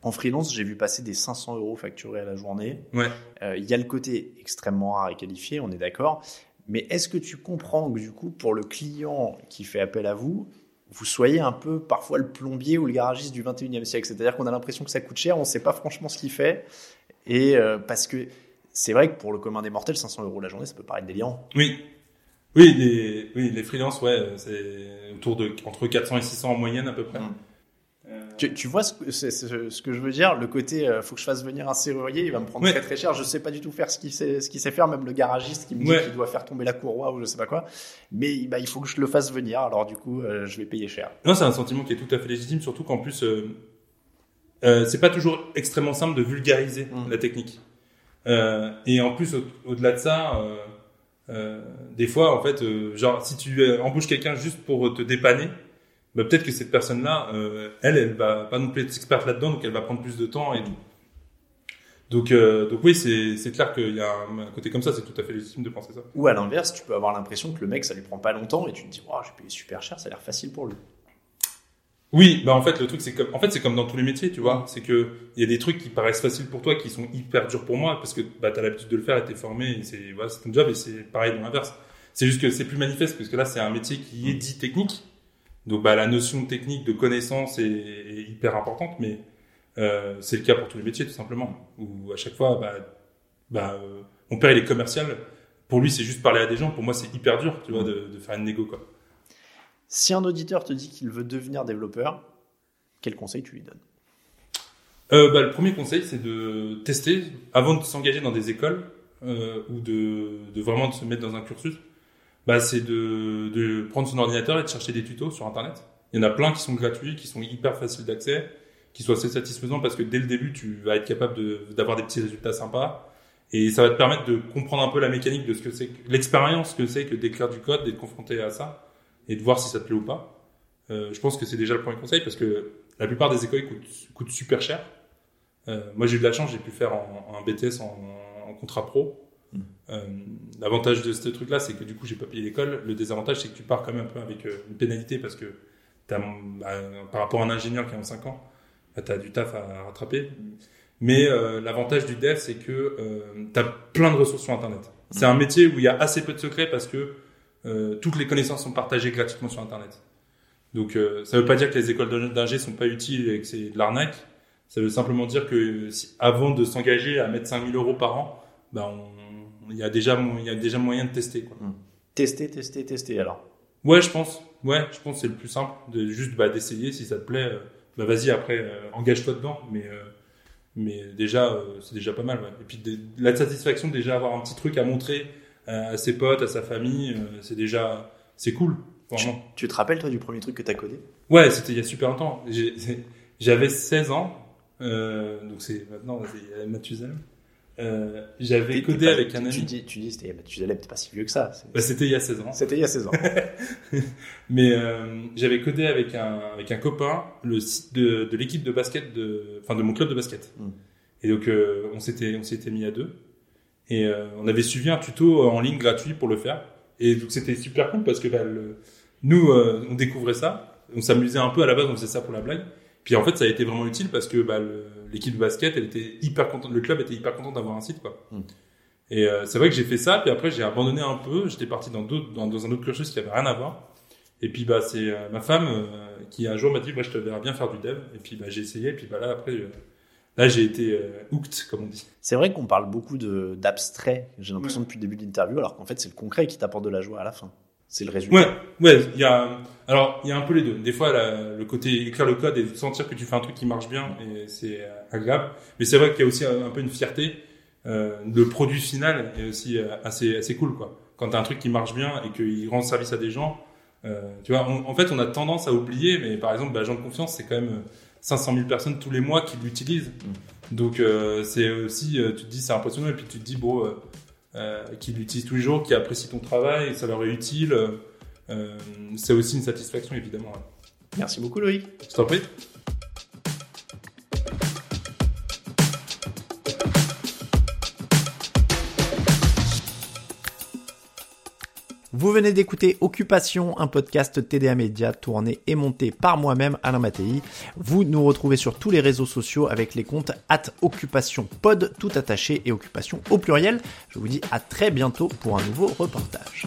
En freelance, j'ai vu passer des 500 euros facturés à la journée. Ouais. Euh, il y a le côté extrêmement rare et qualifié, on est d'accord. Mais est-ce que tu comprends que du coup, pour le client qui fait appel à vous, vous soyez un peu parfois le plombier ou le garagiste du 21e siècle? C'est-à-dire qu'on a l'impression que ça coûte cher, on ne sait pas franchement ce qu'il fait. Et euh, parce que c'est vrai que pour le commun des mortels, 500 euros la journée, ça peut paraître délirant. Oui. Oui, les, oui, les freelances, ouais, c'est autour de entre 400 et 600 en moyenne à peu près. Mmh. Tu, vois ce que, ce, que je veux dire? Le côté, il euh, faut que je fasse venir un serrurier, il va me prendre très très cher. Je sais pas du tout faire ce qu'il sait, ce qu'il sait faire, même le garagiste qui me dit qu'il doit faire tomber la courroie ou je sais pas quoi. Mais bah, il faut que je le fasse venir. Alors du coup, euh, je vais payer cher. Non, c'est un sentiment qui est tout à fait légitime, surtout qu'en plus, euh, euh, c'est pas toujours extrêmement simple de vulgariser mmh. la technique. et en plus, au-delà de ça. Des fois, en fait, genre, si tu embauches quelqu'un juste pour te dépanner, bah, peut-être que cette personne-là, euh, elle, elle va pas non plus être experte là-dedans, donc elle va prendre plus de temps et. Donc, euh, donc oui, c'est clair qu'il y a un, côté comme ça, c'est tout à fait légitime de penser ça. Ou à l'inverse, tu peux avoir l'impression que le mec, ça lui prend pas longtemps et tu te dis, oh, j'ai payé super cher, ça a l'air facile pour lui. Oui, bah en fait le truc c'est comme en fait c'est comme dans tous les métiers, tu vois, c'est que il y a des trucs qui paraissent faciles pour toi qui sont hyper durs pour moi parce que bah as l'habitude de le faire et t'es formé, c'est voilà, c'est ton job et c'est pareil dans l'inverse. C'est juste que c'est plus manifeste parce que là c'est un métier qui est dit technique donc bah, la notion technique de connaissance est, hyper importante, mais euh, c'est le cas pour tous les métiers tout simplement. Où à chaque fois, bah, bah, euh, mon père il est commercial, pour lui c'est juste parler à des gens, pour moi c'est hyper dur, tu vois, de, de, faire une négo quoi. Si un auditeur te dit qu'il veut devenir développeur, quel conseil tu lui donnes? Euh, bah, Le premier conseil c'est de tester avant de s'engager dans des écoles euh, ou de, vraiment de se mettre dans un cursus bah, c'est de, de, prendre son ordinateur et de chercher des tutos sur Internet. Il y en a plein qui sont gratuits, qui sont hyper faciles d'accès, qui sont assez satisfaisants parce que dès le début, tu vas être capable d'avoir des petits résultats sympas. Et ça va te permettre de comprendre un peu la mécanique de ce que c'est, l'expérience que c'est que d'écrire du code, d'être confronté à ça, et de voir si ça te plaît ou pas. euh, je pense que c'est déjà le premier conseil parce que la plupart des écoles coûtent, coûtent super cher. Euh, moi, j'ai eu de la chance, j'ai pu faire en, un BTS en, en contrat pro. Mm. Euh, L'avantage de ce truc-là, c'est que du coup, j'ai pas payé l'école. Le désavantage, c'est que tu pars quand même un peu avec une pénalité parce que bah, par rapport à un ingénieur qui a 5 ans, bah, tu as du taf à rattraper. Mais l'avantage du dev, c'est que tu as plein de ressources sur Internet. C'est un métier où il y a assez peu de secrets parce que euh, toutes les connaissances sont partagées gratuitement sur Internet. Donc euh, ça veut pas dire que les écoles d'ingé sont pas utiles et que c'est de l'arnaque. Ça veut simplement dire que si, avant de s'engager à mettre 5000 euros par an, ben il y a déjà y a déjà moyen de tester. Quoi. Tester, tester, tester alors. Ouais, je pense. Ouais, je pense que c'est le plus simple de juste bah, d'essayer si ça te plaît. euh, bah vas-y après euh, engage-toi dedans. Mais mais déjà c'est déjà pas mal. Ouais. Et puis la satisfaction déjà avoir un petit truc à montrer à ses potes, à sa famille, euh, c'est déjà c'est cool. Vraiment. Tu te rappelles toi du premier truc que t'as codé? Ouais, c'était il y a super longtemps. J'avais 16 ans, euh, donc c'est maintenant c'est Mathusalem. Euh, J'avais codé pas- avec un ami. Tu dis, tu dis c'était Mathusalem, t'es pas si vieux que ça. Bah, c'était il y a 16 ans. C'était il y a 16 ans. Mais euh, j'avais codé avec un avec un copain le site de, de l'équipe de basket de enfin de mon club de basket. Mm. Et donc on s'était on s'était mis à deux et euh, on avait suivi un tuto en ligne gratuit pour le faire. Et donc c'était super cool parce que bah, le, nous euh, on découvrait ça, on s'amusait un peu à la base, on faisait ça pour la blague. Puis en fait ça a été vraiment utile parce que bah, l'équipe de basket elle était hyper contente, le club était hyper content d'avoir un site quoi. Mm. Et euh, c'est vrai que j'ai fait ça, puis après j'ai abandonné un peu, j'étais parti dans, d'autres- dans, dans un autre cursus qui avait rien à voir. Et puis bah c'est euh, ma femme euh, qui un jour m'a dit moi je te verrais bien faire du dev. Et puis bah j'ai essayé, et puis bah là après euh, là j'ai été euh, hooked comme on dit. C'est vrai qu'on parle beaucoup d'abstrait, j'ai l'impression depuis le début de l'interview, alors qu'en fait c'est le concret qui t'apporte de la joie à la fin. C'est le résultat. Ouais, ouais, il y a alors il y a un peu les deux. Des fois la- le côté écrire le code et sentir que tu fais un truc qui marche bien et c'est euh, agréable. Mais c'est vrai qu'il y a aussi un, peu une fierté. Euh, le produit final est aussi euh, assez assez cool quoi. Quand t'as un truc qui marche bien et qu'il rend service à des gens, euh, tu vois. on- en fait, on a tendance à oublier, mais par exemple, bah, agent de confiance, c'est quand même 500 000 personnes tous les mois qui l'utilisent. Donc euh, c'est aussi, euh, tu te dis, c'est impressionnant et puis tu te dis bon. Euh, euh, qui l'utilisent tous les jours, qui apprécient ton travail, ça leur est utile. c'est aussi une satisfaction évidemment. ouais. Merci beaucoup Loïc. Je t'en prie. Vous venez d'écouter Occupation, un podcast TDA Média tourné et monté par moi-même, Alain Mattei. Vous nous retrouvez sur tous les réseaux sociaux avec les comptes at Occupation Pod, tout attaché et Occupation au pluriel. Je vous dis à très bientôt pour un nouveau reportage.